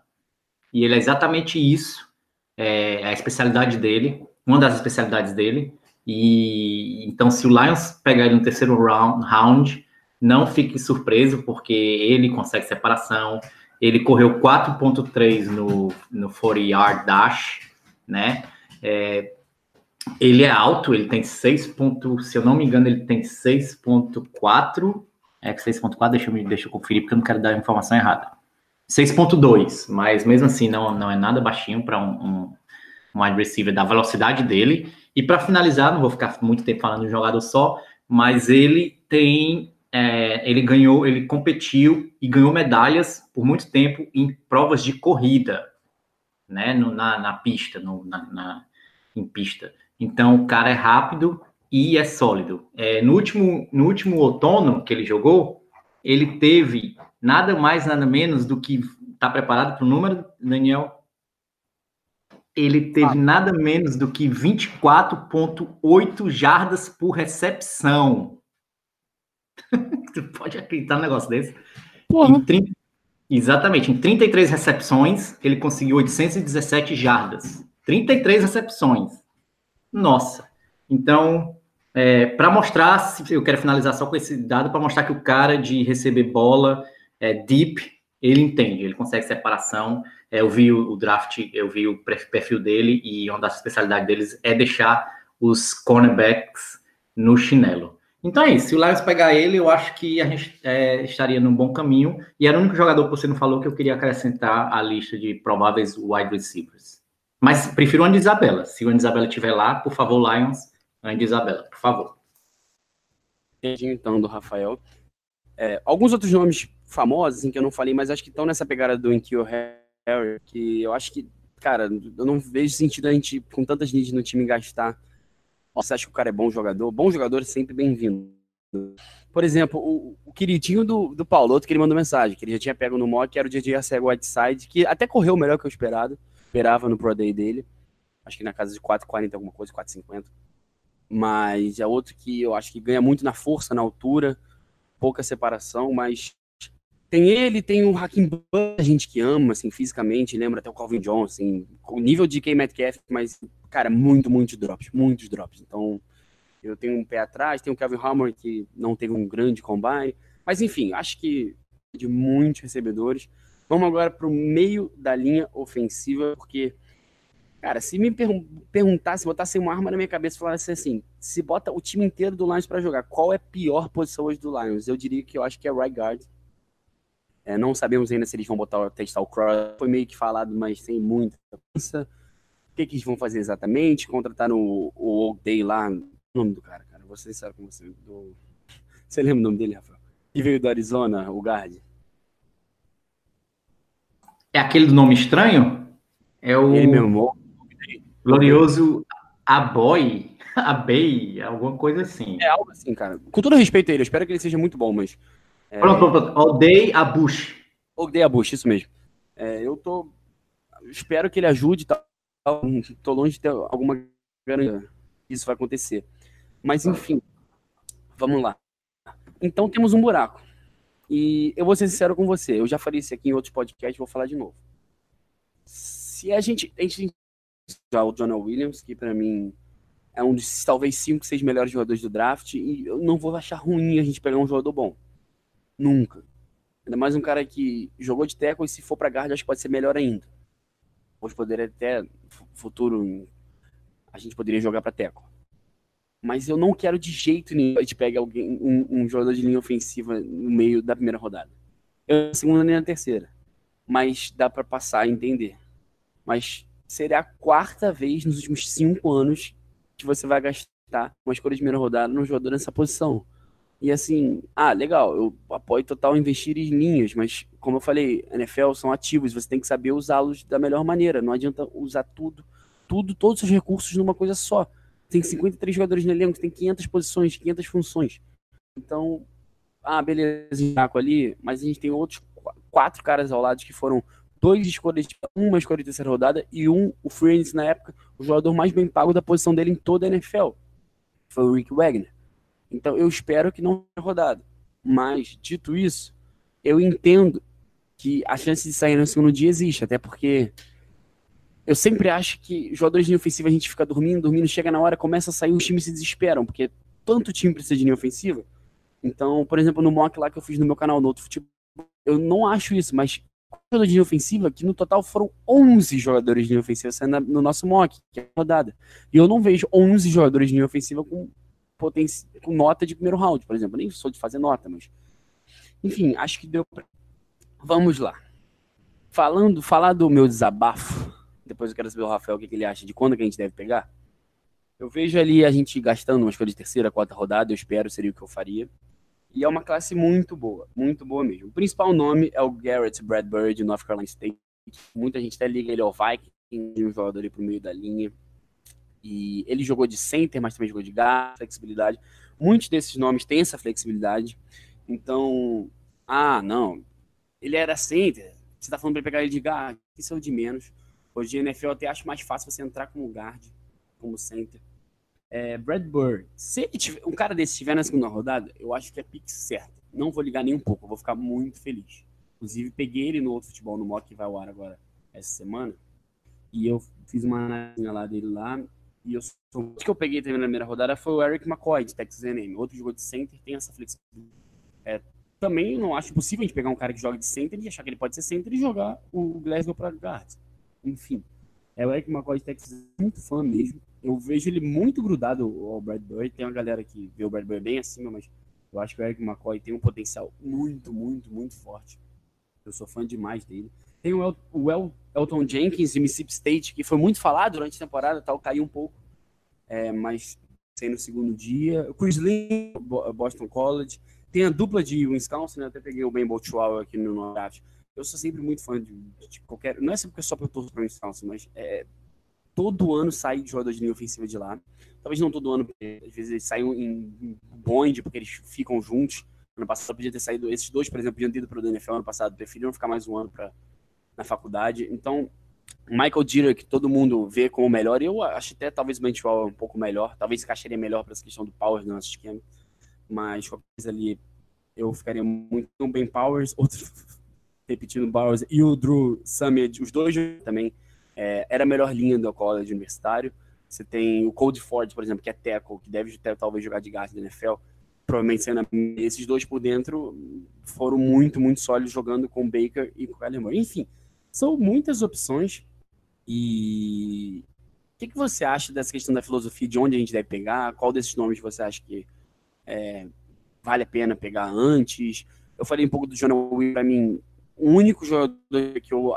E ele é exatamente isso é a especialidade dele, uma das especialidades dele. E então, se o Lions pegar ele no terceiro round, round não fique surpreso, porque ele consegue separação. Ele correu 4.3 no, no 40 yard dash, né? É, ele é alto, ele tem 6. Ponto, se eu não me engano, ele tem 6.4. É que 6.4, deixa eu, deixa eu conferir, porque eu não quero dar a informação errada. 6.2, mas mesmo assim não, não é nada baixinho para um, um, um wide receiver da velocidade dele. E para finalizar, não vou ficar muito tempo falando de um jogador só, mas ele tem. É, ele ganhou, ele competiu e ganhou medalhas por muito tempo em provas de corrida, né? No, na, na pista, no, na, na, em pista. Então o cara é rápido e é sólido. É, no, último, no último outono que ele jogou, ele teve nada mais, nada menos do que. Está preparado para o número, Daniel? Ele teve ah. nada menos do que 24,8 jardas por recepção. tu pode acreditar num negócio desse? Porra. Em 30, exatamente, em 33 recepções, ele conseguiu 817 jardas. 33 recepções. Nossa. Então, é, para mostrar, eu quero finalizar só com esse dado, para mostrar que o cara de receber bola é, deep, ele entende, ele consegue separação. É, eu vi o, o, draft, eu vi o perfil dele e uma das especialidades deles é deixar os cornerbacks no chinelo. Então é isso. Se o Lions pegar ele, eu acho que a gente é, estaria num bom caminho. E era o único jogador que você não falou que eu queria acrescentar à lista de prováveis wide receivers. Mas prefiro o Andy Isabella. Se o Andy Isabella estiver lá, por favor, Lions, Andy Isabella, por favor. Então do Rafael. É, alguns outros nomes famosos, assim, que eu não falei, mas acho que estão nessa pegada do Enkyo Harry, que eu acho que, cara, eu não vejo sentido a gente, com tantas needs no time, gastar. Você acha que o cara é bom jogador? Bom jogador é sempre bem-vindo. Por exemplo, o, o queridinho do, do Paulo, outro que ele mandou mensagem, que ele já tinha pego no mock, era o DJ Arcego Whiteside, que até correu melhor que eu esperado, esperava no Pro Day dele. Acho que na casa de 4,40 alguma coisa, 4,50. Mas é outro que eu acho que ganha muito na força, na altura, pouca separação, mas tem ele, tem o Hakim a gente que ama, assim, fisicamente, lembra até o Calvin Johnson, assim, o nível de K. Metcalf, mas, cara, muito, muitos drops, muitos drops. Então, eu tenho um pé atrás, tem o Kevin Hammer, que não teve um grande combine, mas, enfim, acho que de muitos recebedores. Vamos agora para o meio da linha ofensiva, porque Cara, se me pergun perguntasse, botasse uma arma na minha cabeça e falasse assim, se bota o time inteiro do Lions para jogar, qual é a pior posição hoje do Lions? Eu diria que eu acho que é right guard. É, não sabemos ainda se eles vão botar, testar o Cross. Foi meio que falado, mas sem muita pensa. O que, que eles vão fazer exatamente? Contrataram o, o Old Day lá. O nome do cara, cara. Você sabe como você. Do... Você lembra o nome dele, Rafael? Que veio do Arizona, o guard. É aquele do nome estranho? É o. Ele mesmo. Glorioso Aboy, Abei, alguma coisa assim. É algo assim, cara. Com todo respeito a ele, eu espero que ele seja muito bom, mas. É... Pronto, pronto, pronto. Odei Abush. Odei Abush, isso mesmo. É, eu tô. Espero que ele ajude. Tá? Tô longe de ter alguma garantia que isso vai acontecer. Mas, enfim. Vamos lá. Então temos um buraco. E eu vou ser sincero com você. Eu já falei isso aqui em outros podcasts, vou falar de novo. Se a gente, a gente já o Jonah Williams, que para mim é um dos talvez cinco, seis melhores jogadores do draft, e eu não vou achar ruim a gente pegar um jogador bom. Nunca. Ainda mais um cara que jogou de tackle e se for para guard, acho que pode ser melhor ainda. Hoje poderia até, futuro, a gente poderia jogar para tackle. Mas eu não quero de jeito nenhum a gente pegue alguém, um, um, jogador de linha ofensiva no meio da primeira rodada. Eu na segunda nem na terceira. Mas dá para passar a entender. Mas seria a quarta vez nos últimos cinco anos que você vai gastar uma escolha de primeira rodada num jogador nessa posição. E assim, ah, legal, eu apoio total investir em linhas, mas como eu falei, NFL são ativos, você tem que saber usá-los da melhor maneira. Não adianta usar tudo, tudo, todos os recursos numa coisa só. Tem 53 jogadores no elenco, tem 500 posições, 500 funções. Então, ah, beleza, ali, mas a gente tem outros quatro caras ao lado que foram dois escolhas, uma escolha de terceira rodada e um, o Free na época, o jogador mais bem pago da posição dele em toda a NFL. Foi o Rick Wagner. Então eu espero que não tenha rodado. Mas, dito isso, eu entendo que a chance de sair no segundo dia existe, até porque eu sempre acho que jogadores de linha ofensiva a gente fica dormindo, dormindo, chega na hora, começa a sair, os times se desesperam, porque tanto time precisa de linha ofensiva. Então, por exemplo, no mock lá que eu fiz no meu canal no outro futebol, eu não acho isso, mas jogador de linha ofensiva, que no total foram 11 jogadores de linha ofensiva saindo no nosso mock, que é a rodada. E eu não vejo 11 jogadores de linha ofensiva com, com nota de primeiro round, por exemplo. Nem sou de fazer nota, mas. Enfim, acho que deu pra. Vamos lá. Falando, falar do meu desabafo, depois eu quero saber o Rafael o que, que ele acha de quando que a gente deve pegar. Eu vejo ali a gente gastando uma escolha de terceira, quarta rodada, eu espero, seria o que eu faria. E é uma classe muito boa, muito boa mesmo. O principal nome é o Garrett Bradbury, de North Carolina State. Muita gente até liga ele ao Viking, um jogador ali pro meio da linha. E ele jogou de center, mas também jogou de guard, flexibilidade. Muitos desses nomes têm essa flexibilidade. Então, ah, não, ele era center, você tá falando para pegar ele de guard, isso é o de menos. Hoje, na NFL, eu até acho mais fácil você entrar como guard, como center é, Bradbury. Se tiver, um cara desse estiver na segunda rodada, eu acho que é pique certo. Não vou ligar nem um pouco, eu vou ficar muito feliz. Inclusive, peguei ele no outro futebol, no mock que vai ao ar agora essa semana. E eu fiz uma análise lá dele lá. E eu o que eu peguei também na primeira rodada foi o Eric McCoy, de Texas A&M. Outro jogou de center, tem essa flexibilidade. É, também não acho possível a gente pegar um cara que joga de center e achar que ele pode ser center e jogar o Glasgow para guard. Enfim, é o Eric McCoy de Texas, muito fã mesmo eu vejo ele muito grudado ao Bradbury. Tem uma galera que vê o Bradbury bem acima, mas eu acho que o Eric McCoy tem um potencial muito, muito, muito forte. Eu sou fã demais dele. Tem o, El o El Elton Jenkins de Mississippi State, que foi muito falado durante a temporada, tal, caiu um pouco. É, mas sem no segundo dia. O Chris Lynn, Boston College. Tem a dupla de Wisconsin, né? até peguei o Ben Botchwell aqui no draft. Eu sou sempre muito fã de, de qualquer. Não é só porque eu torço para Wisconsin, mas é, todo ano sai jogador de linha ofensiva de lá. Talvez não todo ano, porque às vezes eles saem em bonde, porque eles ficam juntos. Ano passado podia ter saído, esses dois, por exemplo, podiam ter ido para o NFL ano passado, preferiram ficar mais um ano pra, na faculdade. Então, Michael Dieter, que todo mundo vê como melhor, eu acho até talvez o Benchwell um pouco melhor, talvez encaixaria melhor para essa questão do Power no nosso esquema, mas qualquer coisa ali eu ficaria muito Ben Powers, outro repetindo Powers e o Drew Summit, os dois também é, era a melhor linha do college universitário. Você tem o Cold Ford, por exemplo, que é tackle, que deve ter, talvez jogar de guard da NFL. Provavelmente sendo esses dois por dentro foram muito, muito sólidos jogando com o Baker e com o Kyler Murray. Enfim, são muitas opções. E o que, que, você acha dessa questão da filosofia, de onde a gente deve pegar? Qual desses nomes você acha que é, vale a pena pegar antes? Eu falei um pouco do Jonah Will, para mim, o único jogador que eu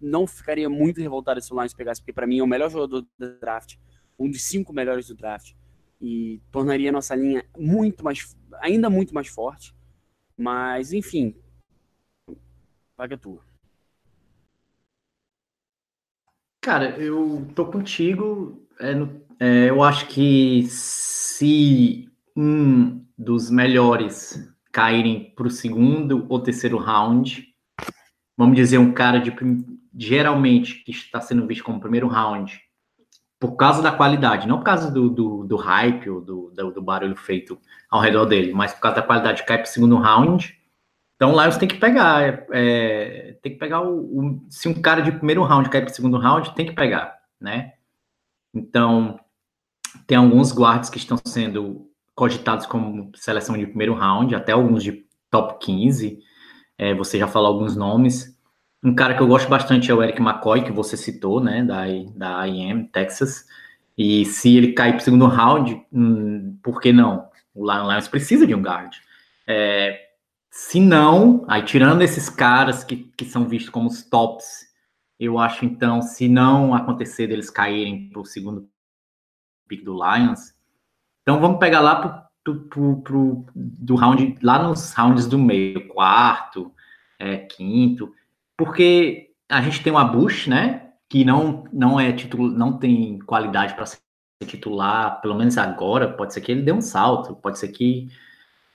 não ficaria muito revoltado se o Lions pegasse, porque para mim é o melhor jogador do draft, um dos cinco melhores do draft, e tornaria nossa linha muito mais, ainda muito mais forte. Mas, enfim, paga tua. Cara, eu tô contigo. É, é, eu acho que se um dos melhores caírem para o segundo ou terceiro round, vamos dizer, um cara de geralmente que está sendo visto como primeiro round, por causa da qualidade, não por causa do, do, do hype ou do, do, do, barulho feito ao redor dele, mas por causa da qualidade, cai para o segundo round. Então lá você tem que pegar, é, é, tem que pegar o, o, se um cara de primeiro round cai para o segundo round, tem que pegar, né? Então tem alguns guards que estão sendo cogitados como seleção de primeiro round, até alguns de top 15. É, você já falou alguns nomes. Um cara que eu gosto bastante é o Eric McCoy, que você citou, né, da, da IM, Texas. E se ele cair para o segundo round, hum, por que não? O Lions precisa de um guard. É, se não, aí tirando esses caras que, que são vistos como os tops, eu acho então, se não acontecer deles caírem para o segundo pick do Lions, então vamos pegar lá pro, pro, pro, do round, lá nos rounds do meio, quarto, é, quinto, porque a gente tem uma Bush, né, que não não é titular, não tem qualidade para ser titular, pelo menos agora, pode ser que ele dê um salto, pode ser que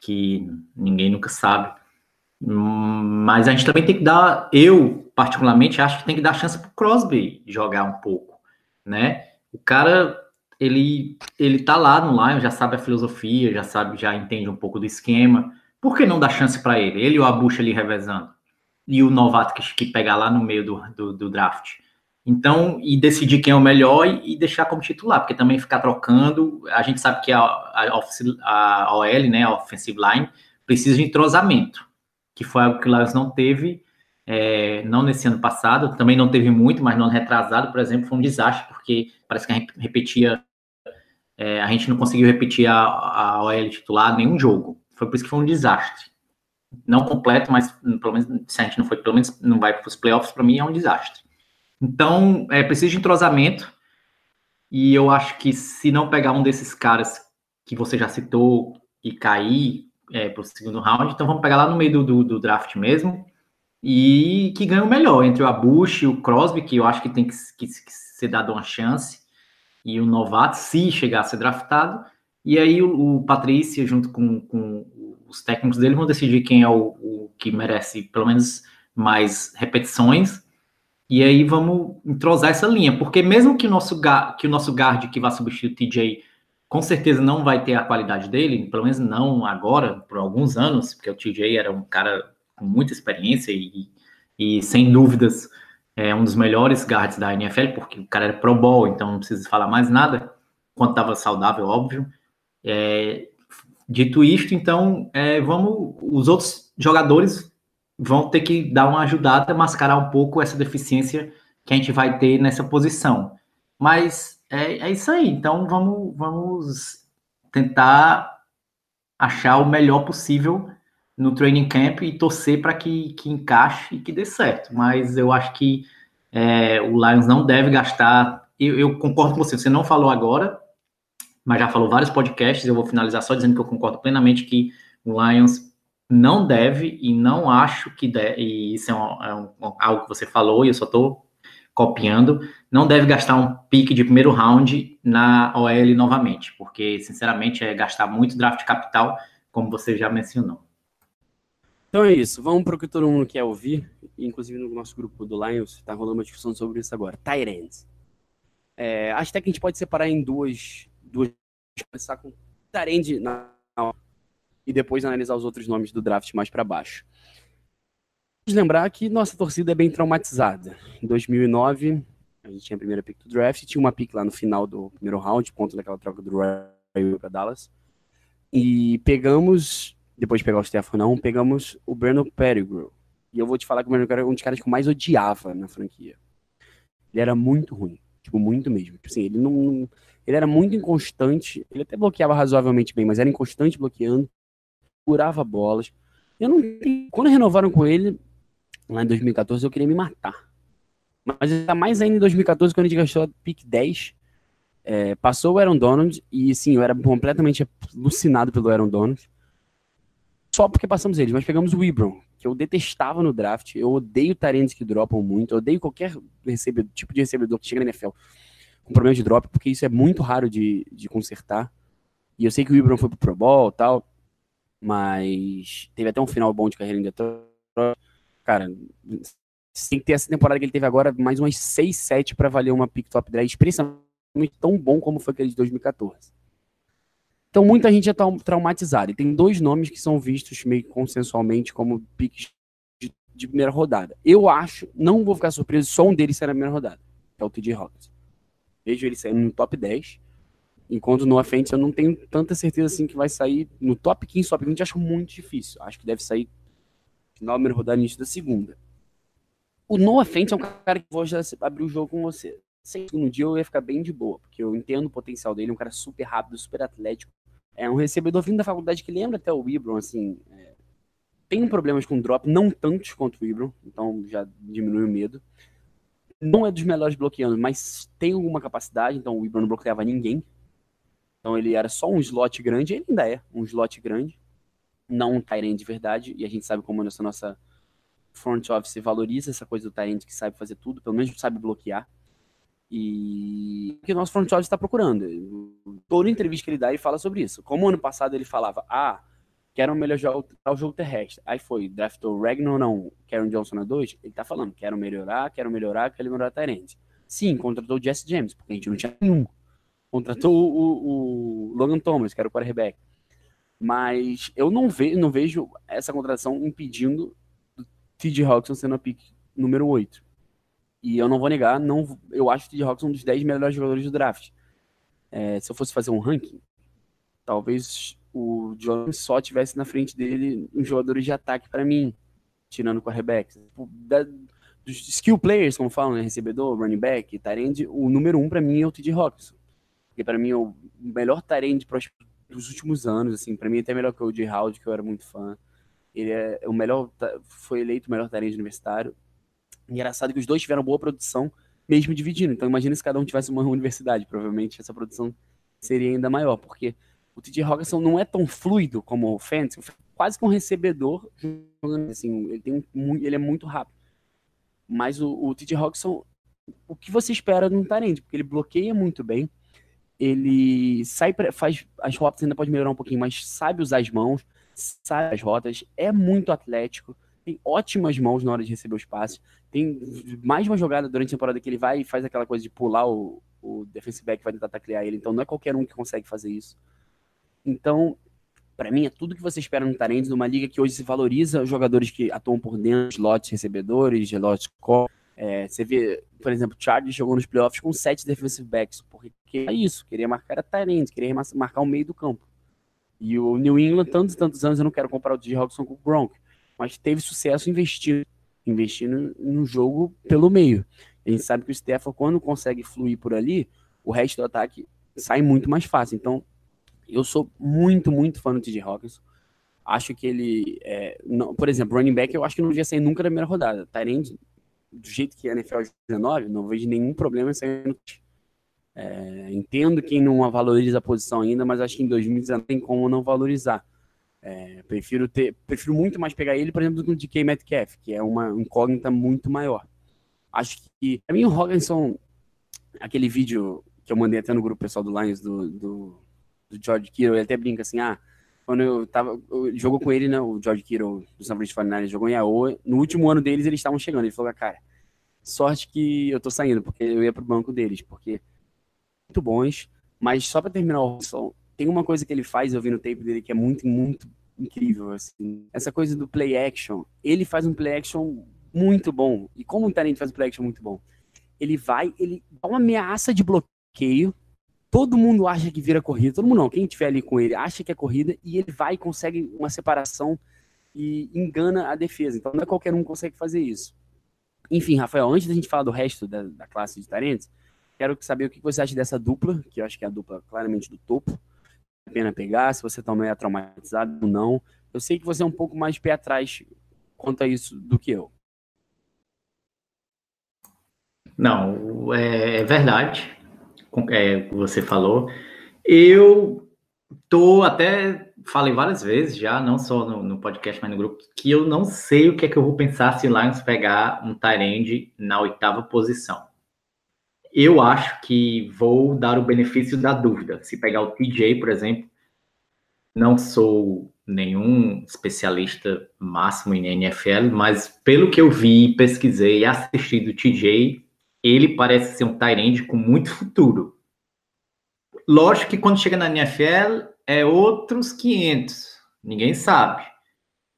que ninguém nunca sabe. Mas a gente também tem que dar, eu particularmente acho que tem que dar chance para o Crosby jogar um pouco, né? O cara ele ele tá lá no Lion, já sabe a filosofia, já sabe, já entende um pouco do esquema. Por que não dar chance para ele? Ele e o Abush ali revezando e o novato que, que pegar lá no meio do, do, do, draft. Então, e decidir quem é o melhor e, e deixar como titular, porque também ficar trocando, a gente sabe que a, a, a OL, né, a offensive line, precisa de entrosamento, que foi algo que o Lions não teve, é, não nesse ano passado, também não teve muito, mas no ano retrasado, por exemplo, foi um desastre, porque parece que a gente repetia, é, a gente não conseguiu repetir a, a OL titular nenhum jogo. Foi por isso que foi um desastre. Não completo, mas pelo menos se a gente não foi, pelo menos não vai para os playoffs, para mim é um desastre. Então, é preciso de entrosamento. E eu acho que se não pegar um desses caras que você já citou e cair é, para o segundo round, então vamos pegar lá no meio do, do, do, draft mesmo e que ganhe o melhor entre o Abush e o Crosby, que eu acho que tem que, que, que ser dado uma chance, e o novato, se chegar a ser draftado. E aí o, o Patrícia, junto com, com os técnicos dele, vão decidir quem é o, o que merece pelo menos mais repetições e aí vamos entrosar essa linha, porque mesmo que o nosso, que o nosso guard que vai substituir o TJ com certeza não vai ter a qualidade dele, pelo menos não agora, por alguns anos, porque o TJ era um cara com muita experiência e, e sem dúvidas é um dos melhores guards da NFL, porque o cara era pro bowl, então não precisa falar mais nada, quando estava saudável, óbvio. É, dito isto, então, é, vamos, os outros jogadores vão ter que dar uma ajudada, mascarar um pouco essa deficiência que a gente vai ter nessa posição. Mas é, é isso aí. Então vamos, vamos tentar achar o melhor possível no training camp e torcer para que, que encaixe e que dê certo. Mas eu acho que é, o Lions não deve gastar. Eu, eu, concordo com você, você não falou agora, mas já falou vários podcasts. Eu vou finalizar só dizendo que eu concordo plenamente que o Lions não deve e não acho que deve, e isso é, um, é um, algo que você falou e eu só estou copiando, não deve gastar um pique de primeiro round na OL novamente, porque sinceramente é gastar muito draft capital, como você já mencionou. Então é isso, vamos para o que todo mundo quer ouvir, inclusive no nosso grupo do Lions, está rolando uma discussão sobre isso agora, Tyrants. É, acho até que a gente pode separar em duas, duas começar com Tyrande na e depois analisar os outros nomes do draft mais para baixo. Vamos lembrar que nossa torcida é bem traumatizada. Em 2009, a gente tinha a primeira pick do draft, tinha uma pick lá no final do primeiro round, ponto daquela troca do Ray para Dallas. E pegamos, depois de pegar o Stefan não, pegamos o Bruno Pettigrew. E eu vou te falar que o Bruno Pettigrew é um dos caras que eu mais odiava na franquia. Ele era muito ruim, tipo, muito mesmo. Tipo assim, ele não... Ele era muito inconstante, ele até bloqueava razoavelmente bem, mas era inconstante bloqueando segurava bolas. Eu não quando renovaram com ele lá em 2014 eu queria me matar. Mas ainda mais ainda em 2014 quando a gente gastou pick 10, é, passou o Aaron Donald e sim, eu era completamente alucinado pelo Aaron Donald. Só porque passamos eles, mas pegamos o Wibron, que eu detestava no draft. Eu odeio Tarentes que dropam muito, eu odeio qualquer recebedor, tipo de recebedor que chega na NFL com problema de drop, porque isso é muito raro de, de consertar. E eu sei que o Wibron foi pro Pro Bowl e tal, mas teve até um final bom de carreira em Detroit. Cara, tem que ter essa temporada que ele teve agora, mais umas 6, 7 para valer uma pick top 10, principalmente tão bom como foi aquele de 2014. Então muita gente é traumatizada. E tem dois nomes que são vistos meio consensualmente como picks de, primeira rodada. Eu acho, não vou ficar surpreso, só um deles será na primeira rodada, é o TJ Hawkins. Vejo ele saindo no top 10. Enquanto no Offense eu não tenho tanta certeza assim que vai sair no top 15, top 20, acho muito difícil. Acho que deve sair final primeira rodada início da segunda. O No Offense é um cara que vou já abrir o jogo com você. No dia eu ia ficar bem de boa, porque eu entendo o potencial dele, é um cara super rápido, super atlético. É um recebedor vindo da faculdade que lembra até o Ibron, assim. É... Tem problemas com drop, não tantos quanto o Ibron, então já diminui o medo. Não é dos melhores bloqueando, mas tem alguma capacidade, então o Ibron não bloqueava ninguém, então ele era só um slot grande, ele ainda é um slot grande, não um Tyrant de verdade, e a gente sabe como essa nossa front office valoriza essa coisa do Tyrant que sabe fazer tudo, pelo menos sabe bloquear. E o que o nosso front office está procurando. Toda entrevista que ele dá, ele fala sobre isso. Como ano passado ele falava, ah, quero um melhor jogo, o jogo terrestre. Aí foi, draftou Ragnar não, Karen Johnson a 2, ele tá falando, quero melhorar, quero melhorar, quero melhorar Tyrant. Sim, contratou o Jesse James, porque a gente não tinha nenhum contratou o, o, Logan Thomas, que era o quarterback. Mas eu não, ve, não vejo essa contratação impedindo o T.J. Hawkinson sendo a pick número 8. E eu não vou negar, não, eu acho o T.J. Hawkinson um dos 10 melhores jogadores do draft. É, se eu fosse fazer um ranking, talvez o John só tivesse na frente dele uns jogadores de ataque para mim, tirando o quarterback. Tipo, da, dos skill players, como falam, né? recebedor, running back, tarend, o número um para mim é o T.J. Hawkinson. Porque para mim é o melhor tarend dos últimos anos, assim, para mim até melhor que o J. Howard, que eu era muito fã. Ele é o melhor, foi eleito o melhor tarend universitário. Engraçado que os dois tiveram boa produção, mesmo dividindo. Então imagina se cada um tivesse uma universidade, provavelmente essa produção seria ainda maior, porque o TJ Hawkinson não é tão fluido como o Fantasy, quase que um recebedor assim, ele, tem um, ele é muito rápido. Mas o, o TJ Hawkinson, o que você espera de um Tarente? Porque ele bloqueia muito bem, ele sai pra, faz as rotas ainda pode melhorar um pouquinho, mas sabe usar as mãos, sabe as rotas, é muito atlético, tem ótimas mãos na hora de receber os passes. Tem mais uma jogada durante a temporada que ele vai e faz aquela coisa de pular o, o defensive back vai tentar taclear ele. Então não é qualquer um que consegue fazer isso. Então, para mim, é tudo que você espera no Tarentes, numa liga que hoje se valoriza os jogadores que atuam por dentro, slots recebedores, slots core. É, você vê, por exemplo, o Charlie jogou nos playoffs com sete defensive backs, porque é isso, queria marcar a Tyrants, queria marcar o meio do campo. E o New England, tantos e tantos anos, eu não quero comparar o T. Robson com o Gronk, mas teve sucesso investindo, investindo no jogo pelo meio. A gente sabe que o Stafford, quando consegue fluir por ali, o resto do ataque sai muito mais fácil. Então, eu sou muito, muito fã do TJ Hawkins. Acho que ele, é, não, por exemplo, running back, eu acho que não devia sair nunca da primeira rodada. Tyrande, do jeito que a NFL 19, não vejo nenhum problema em sair é, entendo quem não valoriza a posição ainda, mas acho que em 2019 tem como não valorizar. É, prefiro ter, prefiro muito mais pegar ele, por exemplo, do que o DK Metcalf, que é uma incógnita muito maior. Acho que, pra mim, o Hawkinson, aquele vídeo que eu mandei até no grupo pessoal do Lions, do, do, do George Kittle, ele até brinca assim, ah, quando eu tava, eu, jogou com ele, né, o George Kittle do San Francisco 49 jogou em Iowa, no último ano deles eles estavam chegando, ele falou, cara, sorte que eu tô saindo, porque eu ia pro banco deles, porque muito bons, mas só para terminar o Hawkinson, tem uma coisa que ele faz, eu vi no tape dele, que é muito, muito incrível, assim. Essa coisa do play action. Ele faz um play action muito bom. E como o Tarente faz um play action muito bom? Ele vai, ele dá uma ameaça de bloqueio. Todo mundo acha que vira corrida. Todo mundo não. Quem estiver ali com ele acha que é corrida. E ele vai e consegue uma separação e engana a defesa. Então não é qualquer um que consegue fazer isso. Enfim, Rafael, antes da gente falar do resto da, da classe de Tarentes, quero saber o que você acha dessa dupla, que eu acho que é a dupla claramente do topo a pena pegar, se você também é traumatizado ou não. Eu sei que você é um pouco mais pé atrás quanto a isso do que eu. Não, é, é verdade, é, você falou. Eu tô até falei várias vezes já, não só no, no, podcast, mas no grupo, que eu não sei o que é que eu vou pensar se Lions pegar um Tyrande na oitava posição. Eu acho que vou dar o benefício da dúvida. Se pegar o TJ, por exemplo, não sou nenhum especialista máximo em NFL, mas pelo que eu vi, pesquisei e assisti do TJ, ele parece ser um Tyrande com muito futuro. Lógico que quando chega na NFL é outros 500, ninguém sabe.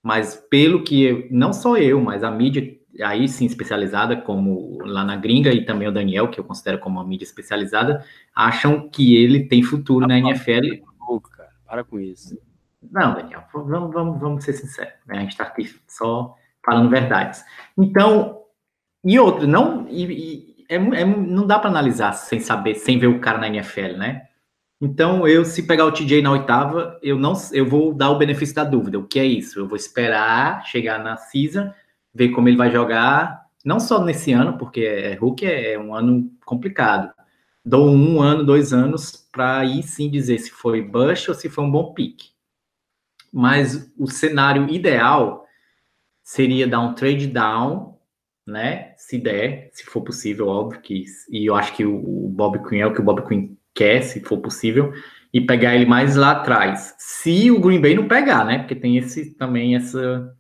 Mas pelo que não só eu, mas a mídia aí sim especializada, como lá na gringa, e também o Daniel, que eu considero como uma mídia especializada, acham que ele tem futuro ah, na NFL. Louco, cara. Para com isso. Não, Daniel, vamos, vamos, vamos ser sinceros. Né? A gente está aqui só falando verdades. Então, e outro, não, e, e é, é, não dá para analisar sem saber, sem ver o cara na NFL, né? Então, eu, se pegar o TJ na oitava, eu não eu vou dar o benefício da dúvida. O que é isso? Eu vou esperar chegar na season ver como ele vai jogar, não só nesse ano, porque é, Hulk é, é um ano complicado. Dou um ano, dois anos para aí sim dizer se foi bush ou se foi um bom pick. Mas o cenário ideal seria dar um trade down, né? Se der, se for possível, óbvio que. E eu acho que o Bob Quinn é o que o Bob Quinn quer, se for possível, e pegar ele mais lá atrás. Se o Green Bay não pegar, né? Porque tem esse também essa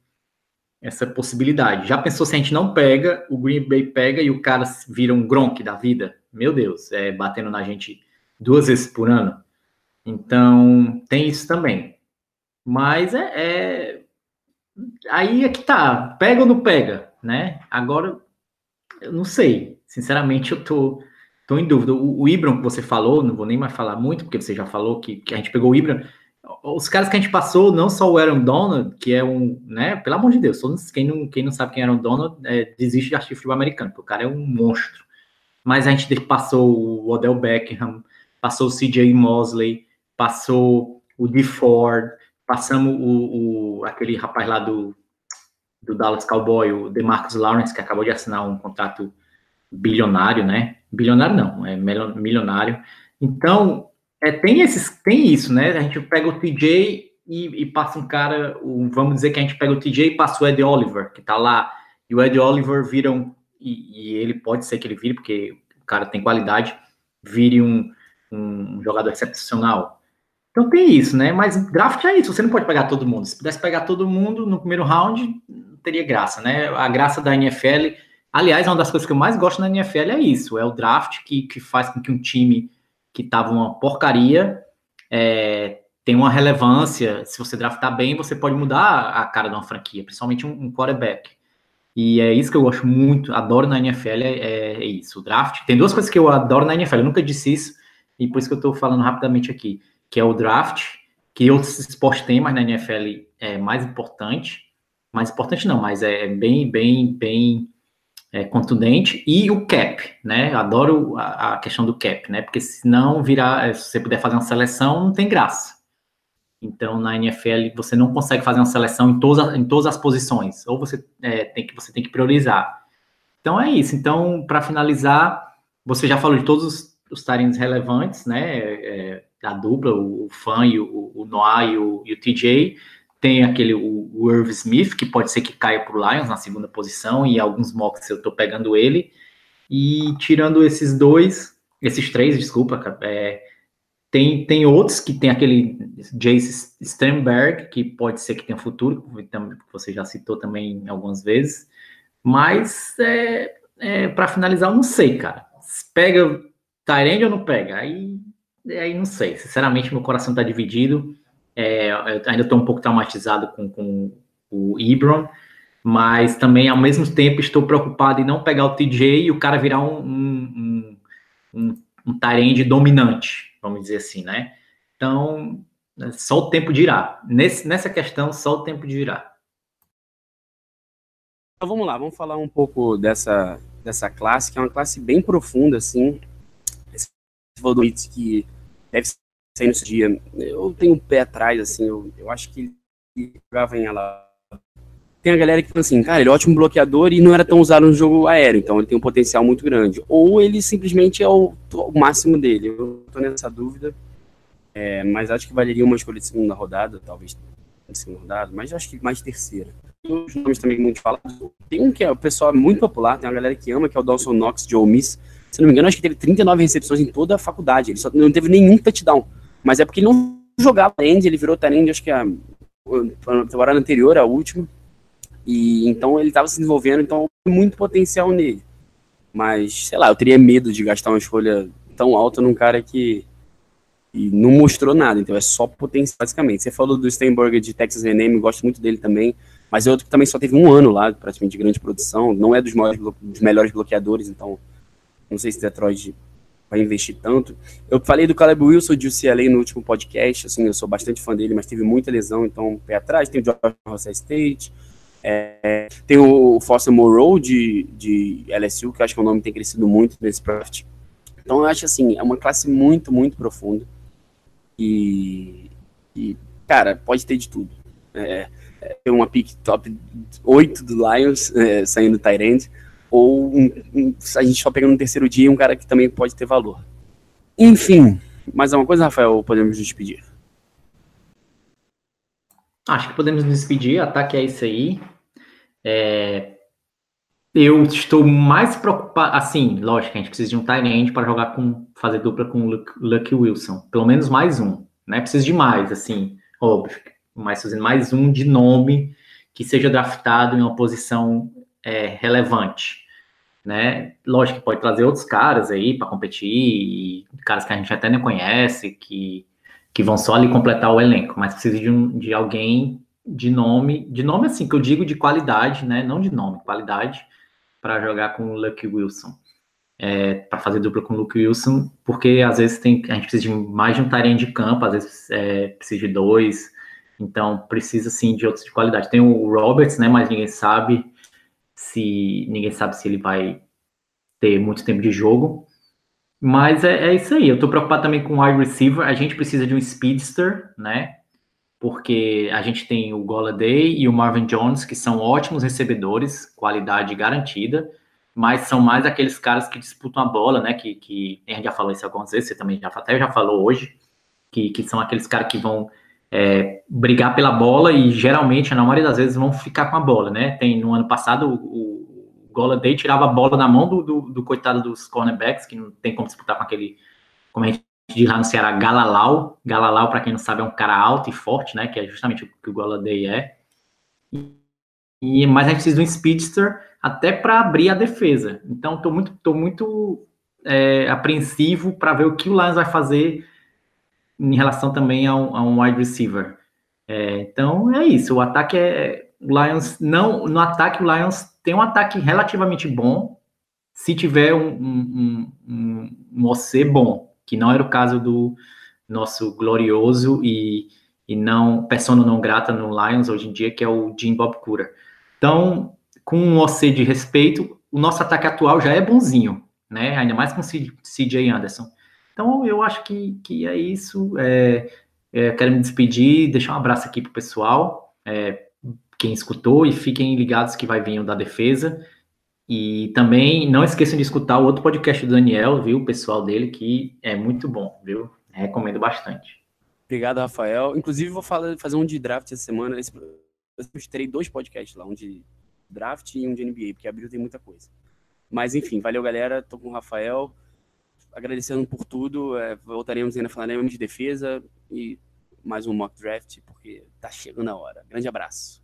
essa possibilidade. Já pensou se a gente não pega, o Green Bay pega e o cara vira um Gronk da vida? Meu Deus, é batendo na gente duas vezes por ano. Então, tem isso também. Mas é, é... aí é que tá, pega ou não pega, né? Agora eu não sei. Sinceramente, eu tô, tô em dúvida. O, o Ibram que você falou, não vou nem mais falar muito, porque você já falou que, que a gente pegou o Ibram. Os caras que a gente passou, não só o Aaron Donald, que é um, né, pelo amor de Deus, todos, quem, não, quem não sabe quem é Aaron Donald, é, desiste de assistir futebol americano, porque o cara é um monstro. Mas a gente passou o Odell Beckham, passou o CJ Mosley, passou o D. Ford, passamos o, o, aquele rapaz lá do, do Dallas Cowboy, o DeMarcus Lawrence, que acabou de assinar um contrato bilionário, né? Bilionário não, é milionário. Então, é, tem, esses, tem isso, né? A gente pega o TJ e, e passa um cara, o, vamos dizer que a gente pega o TJ e passa o Ed Oliver, que tá lá, e o Ed Oliver vira um, e, e ele pode ser que ele vire, porque o cara tem qualidade, vire um, um jogador excepcional. Então tem isso, né? Mas draft é isso, você não pode pegar todo mundo. Se pudesse pegar todo mundo no primeiro round, teria graça, né? A graça da NFL, aliás, uma das coisas que eu mais gosto na NFL é isso, é o draft que, que faz com que um time que tava uma porcaria é, tenha uma relevância. Se você draftar bem, você pode mudar a cara de uma franquia, principalmente um, um quarterback. E é isso que eu gosto muito, adoro na NFL, é, é, é isso, o draft. Tem duas coisas que eu adoro na NFL, eu nunca disse isso, e por isso que eu estou falando rapidamente aqui, que é o draft, que outros esportes têm, mas na NFL é mais importante, mais importante não, mas é bem, bem, bem é, contundente, e o cap, né, adoro a, a, questão do cap, né, porque se não virar, se você puder fazer uma seleção, não tem graça. Então, na NFL, você não consegue fazer uma seleção em todas, em todas as posições, ou você, é, tem, que, você tem que priorizar. Então, é isso. Então, para finalizar, você já falou de todos os os relevantes, né? É, da dupla, o, Fan e o, o Noah e o, e o TJ. Tem aquele, o, Irv Smith, que pode ser que caia para o Lions na segunda posição, e alguns mocks eu estou pegando ele. E tirando esses dois, esses três, desculpa, é, tem, tem outros que tem aquele Jace Sternberg, que pode ser que tenha futuro, que você já citou também algumas vezes. Mas, é, é para finalizar, eu não sei, cara. Pega Tyrande ou não pega? Aí, aí não sei. Sinceramente, meu coração está dividido. É, ainda estou um pouco traumatizado com, com o Ibron, mas também, ao mesmo tempo, estou preocupado em não pegar o TJ e o cara virar um, um, um, um Tyrande dominante, vamos dizer assim, né? Então, só o tempo dirá. Nesse, nessa questão, só o tempo dirá. Então, vamos lá, vamos falar um pouco dessa, dessa classe, que é uma classe bem profunda, assim Volodymyr que deve sair nesse dia. Eu tenho um pé atrás, assim, eu, eu acho que ele jogava em ela. Tem a galera que fala assim, cara, ele é um ótimo bloqueador e não era tão usado no jogo aéreo, então ele tem um potencial muito grande. Ou ele simplesmente é o, o máximo dele. Eu tô nessa dúvida. É, mas acho que valeria uma escolha de segunda rodada, talvez de segunda rodada, mas acho que mais terceira. Os nomes também muito falados. Tem um que é o pessoal é muito popular, tem uma galera que ama, que é o Dawson Knox de Ole Miss se não me engano, acho que teve 39 recepções em toda a faculdade. Ele só não teve nenhum touchdown. Mas é porque ele não jogava end, ele virou end, acho que a, a temporada anterior, a última. E então ele estava se desenvolvendo, então muito potencial nele. Mas, sei lá, eu teria medo de gastar uma escolha tão alta num cara que não mostrou nada, então é só potencial, basicamente. Você falou do Steinberger de Texas A&M, gosto muito dele também, mas é outro que também só teve um ano lá, praticamente de grande produção, não é dos, maiores, dos melhores bloqueadores, então não sei se Detroit vai investir tanto. Eu falei do Caleb Wilson de UCLA no último podcast, assim, eu sou bastante fã dele, mas teve muita lesão, então pé atrás. Tem o George Ross State, é, tem o Foster Moreau de, de LSU, que eu acho que o nome tem crescido muito nesse draft. Então eu acho assim, é uma classe muito, muito profunda. E, e cara, pode ter de tudo. É, é uma pick top 8 do Lions, é, saindo Tyrande ou um, um, a gente só pega no terceiro dia um cara que também pode ter valor. Enfim, mais alguma coisa, Rafael, podemos nos despedir? Acho que podemos nos despedir, ataque é isso aí. É... Eu estou mais preocupado, assim, lógico, a gente precisa de um end para jogar com, fazer dupla com o Lucky Wilson, pelo menos mais um, né? Precisa de mais, assim, óbvio, mas fazendo mais um de nome que seja draftado em uma posição é, relevante, né? Lógico que pode trazer outros caras aí para competir, caras que a gente até nem conhece, que, que vão só ali completar o elenco, mas precisa de, um, de alguém de nome, de nome assim, que eu digo de qualidade, né? Não de nome, qualidade, para jogar com o Lucky Wilson. É, para fazer dupla com o Luke Wilson, porque às vezes tem, a gente precisa de mais de um tarim de campo, às vezes é, precisa de dois, então precisa sim de outros de qualidade. Tem o Roberts, né? Mas ninguém sabe se ninguém sabe se ele vai ter muito tempo de jogo. Mas é, é isso aí. Eu tô preocupado também com o wide receiver. A gente precisa de um speedster, né? Porque a gente tem o Golladay e o Marvin Jones, que são ótimos recebedores, qualidade garantida, mas são mais aqueles caras que disputam a bola, né? Que, que a gente já falou isso algumas vezes, você também já, até já falou hoje, que, que são aqueles caras que vão é, brigar pela bola e geralmente, na maioria das vezes, vão ficar com a bola, né? Tem no ano passado o, o Golladay tirava a bola na mão do, do, do, coitado dos cornerbacks, que não tem como disputar com aquele, como a gente diz lá no Ceará, Galalau. Galalau, para quem não sabe, é um cara alto e forte, né? Que é justamente o que o Golladay é. E, mas a gente precisa de um speedster até para abrir a defesa. Então, estou muito, tô muito é, apreensivo para ver o que o Lions vai fazer em relação também a um, a um wide receiver. É, então é isso. O ataque é. O Lions não. No ataque, o Lions tem um ataque relativamente bom se tiver um, um, um, um OC bom, que não era o caso do nosso glorioso e, e não persona não grata no Lions hoje em dia, que é o Jim Bob Cura. Então, com um OC de respeito, o nosso ataque atual já é bonzinho, né? Ainda mais com o CJ Anderson. Então, eu acho que, que é isso. É, é, quero me despedir, deixar um abraço aqui pro pessoal, é, quem escutou, e fiquem ligados que vai vir o da defesa. E também não esqueçam de escutar o outro podcast do Daniel, viu? O pessoal dele, que é muito bom, viu? Recomendo bastante. Obrigado, Rafael. Inclusive, vou falar, fazer um de draft essa semana. Eu terei dois podcasts lá, um de draft e um de NBA, porque abril tem muita coisa. Mas enfim, valeu, galera. Tô com o Rafael agradecendo por tudo. É, voltaremos ainda falaremos de defesa e mais um mock draft, porque tá chegando a hora. Grande abraço.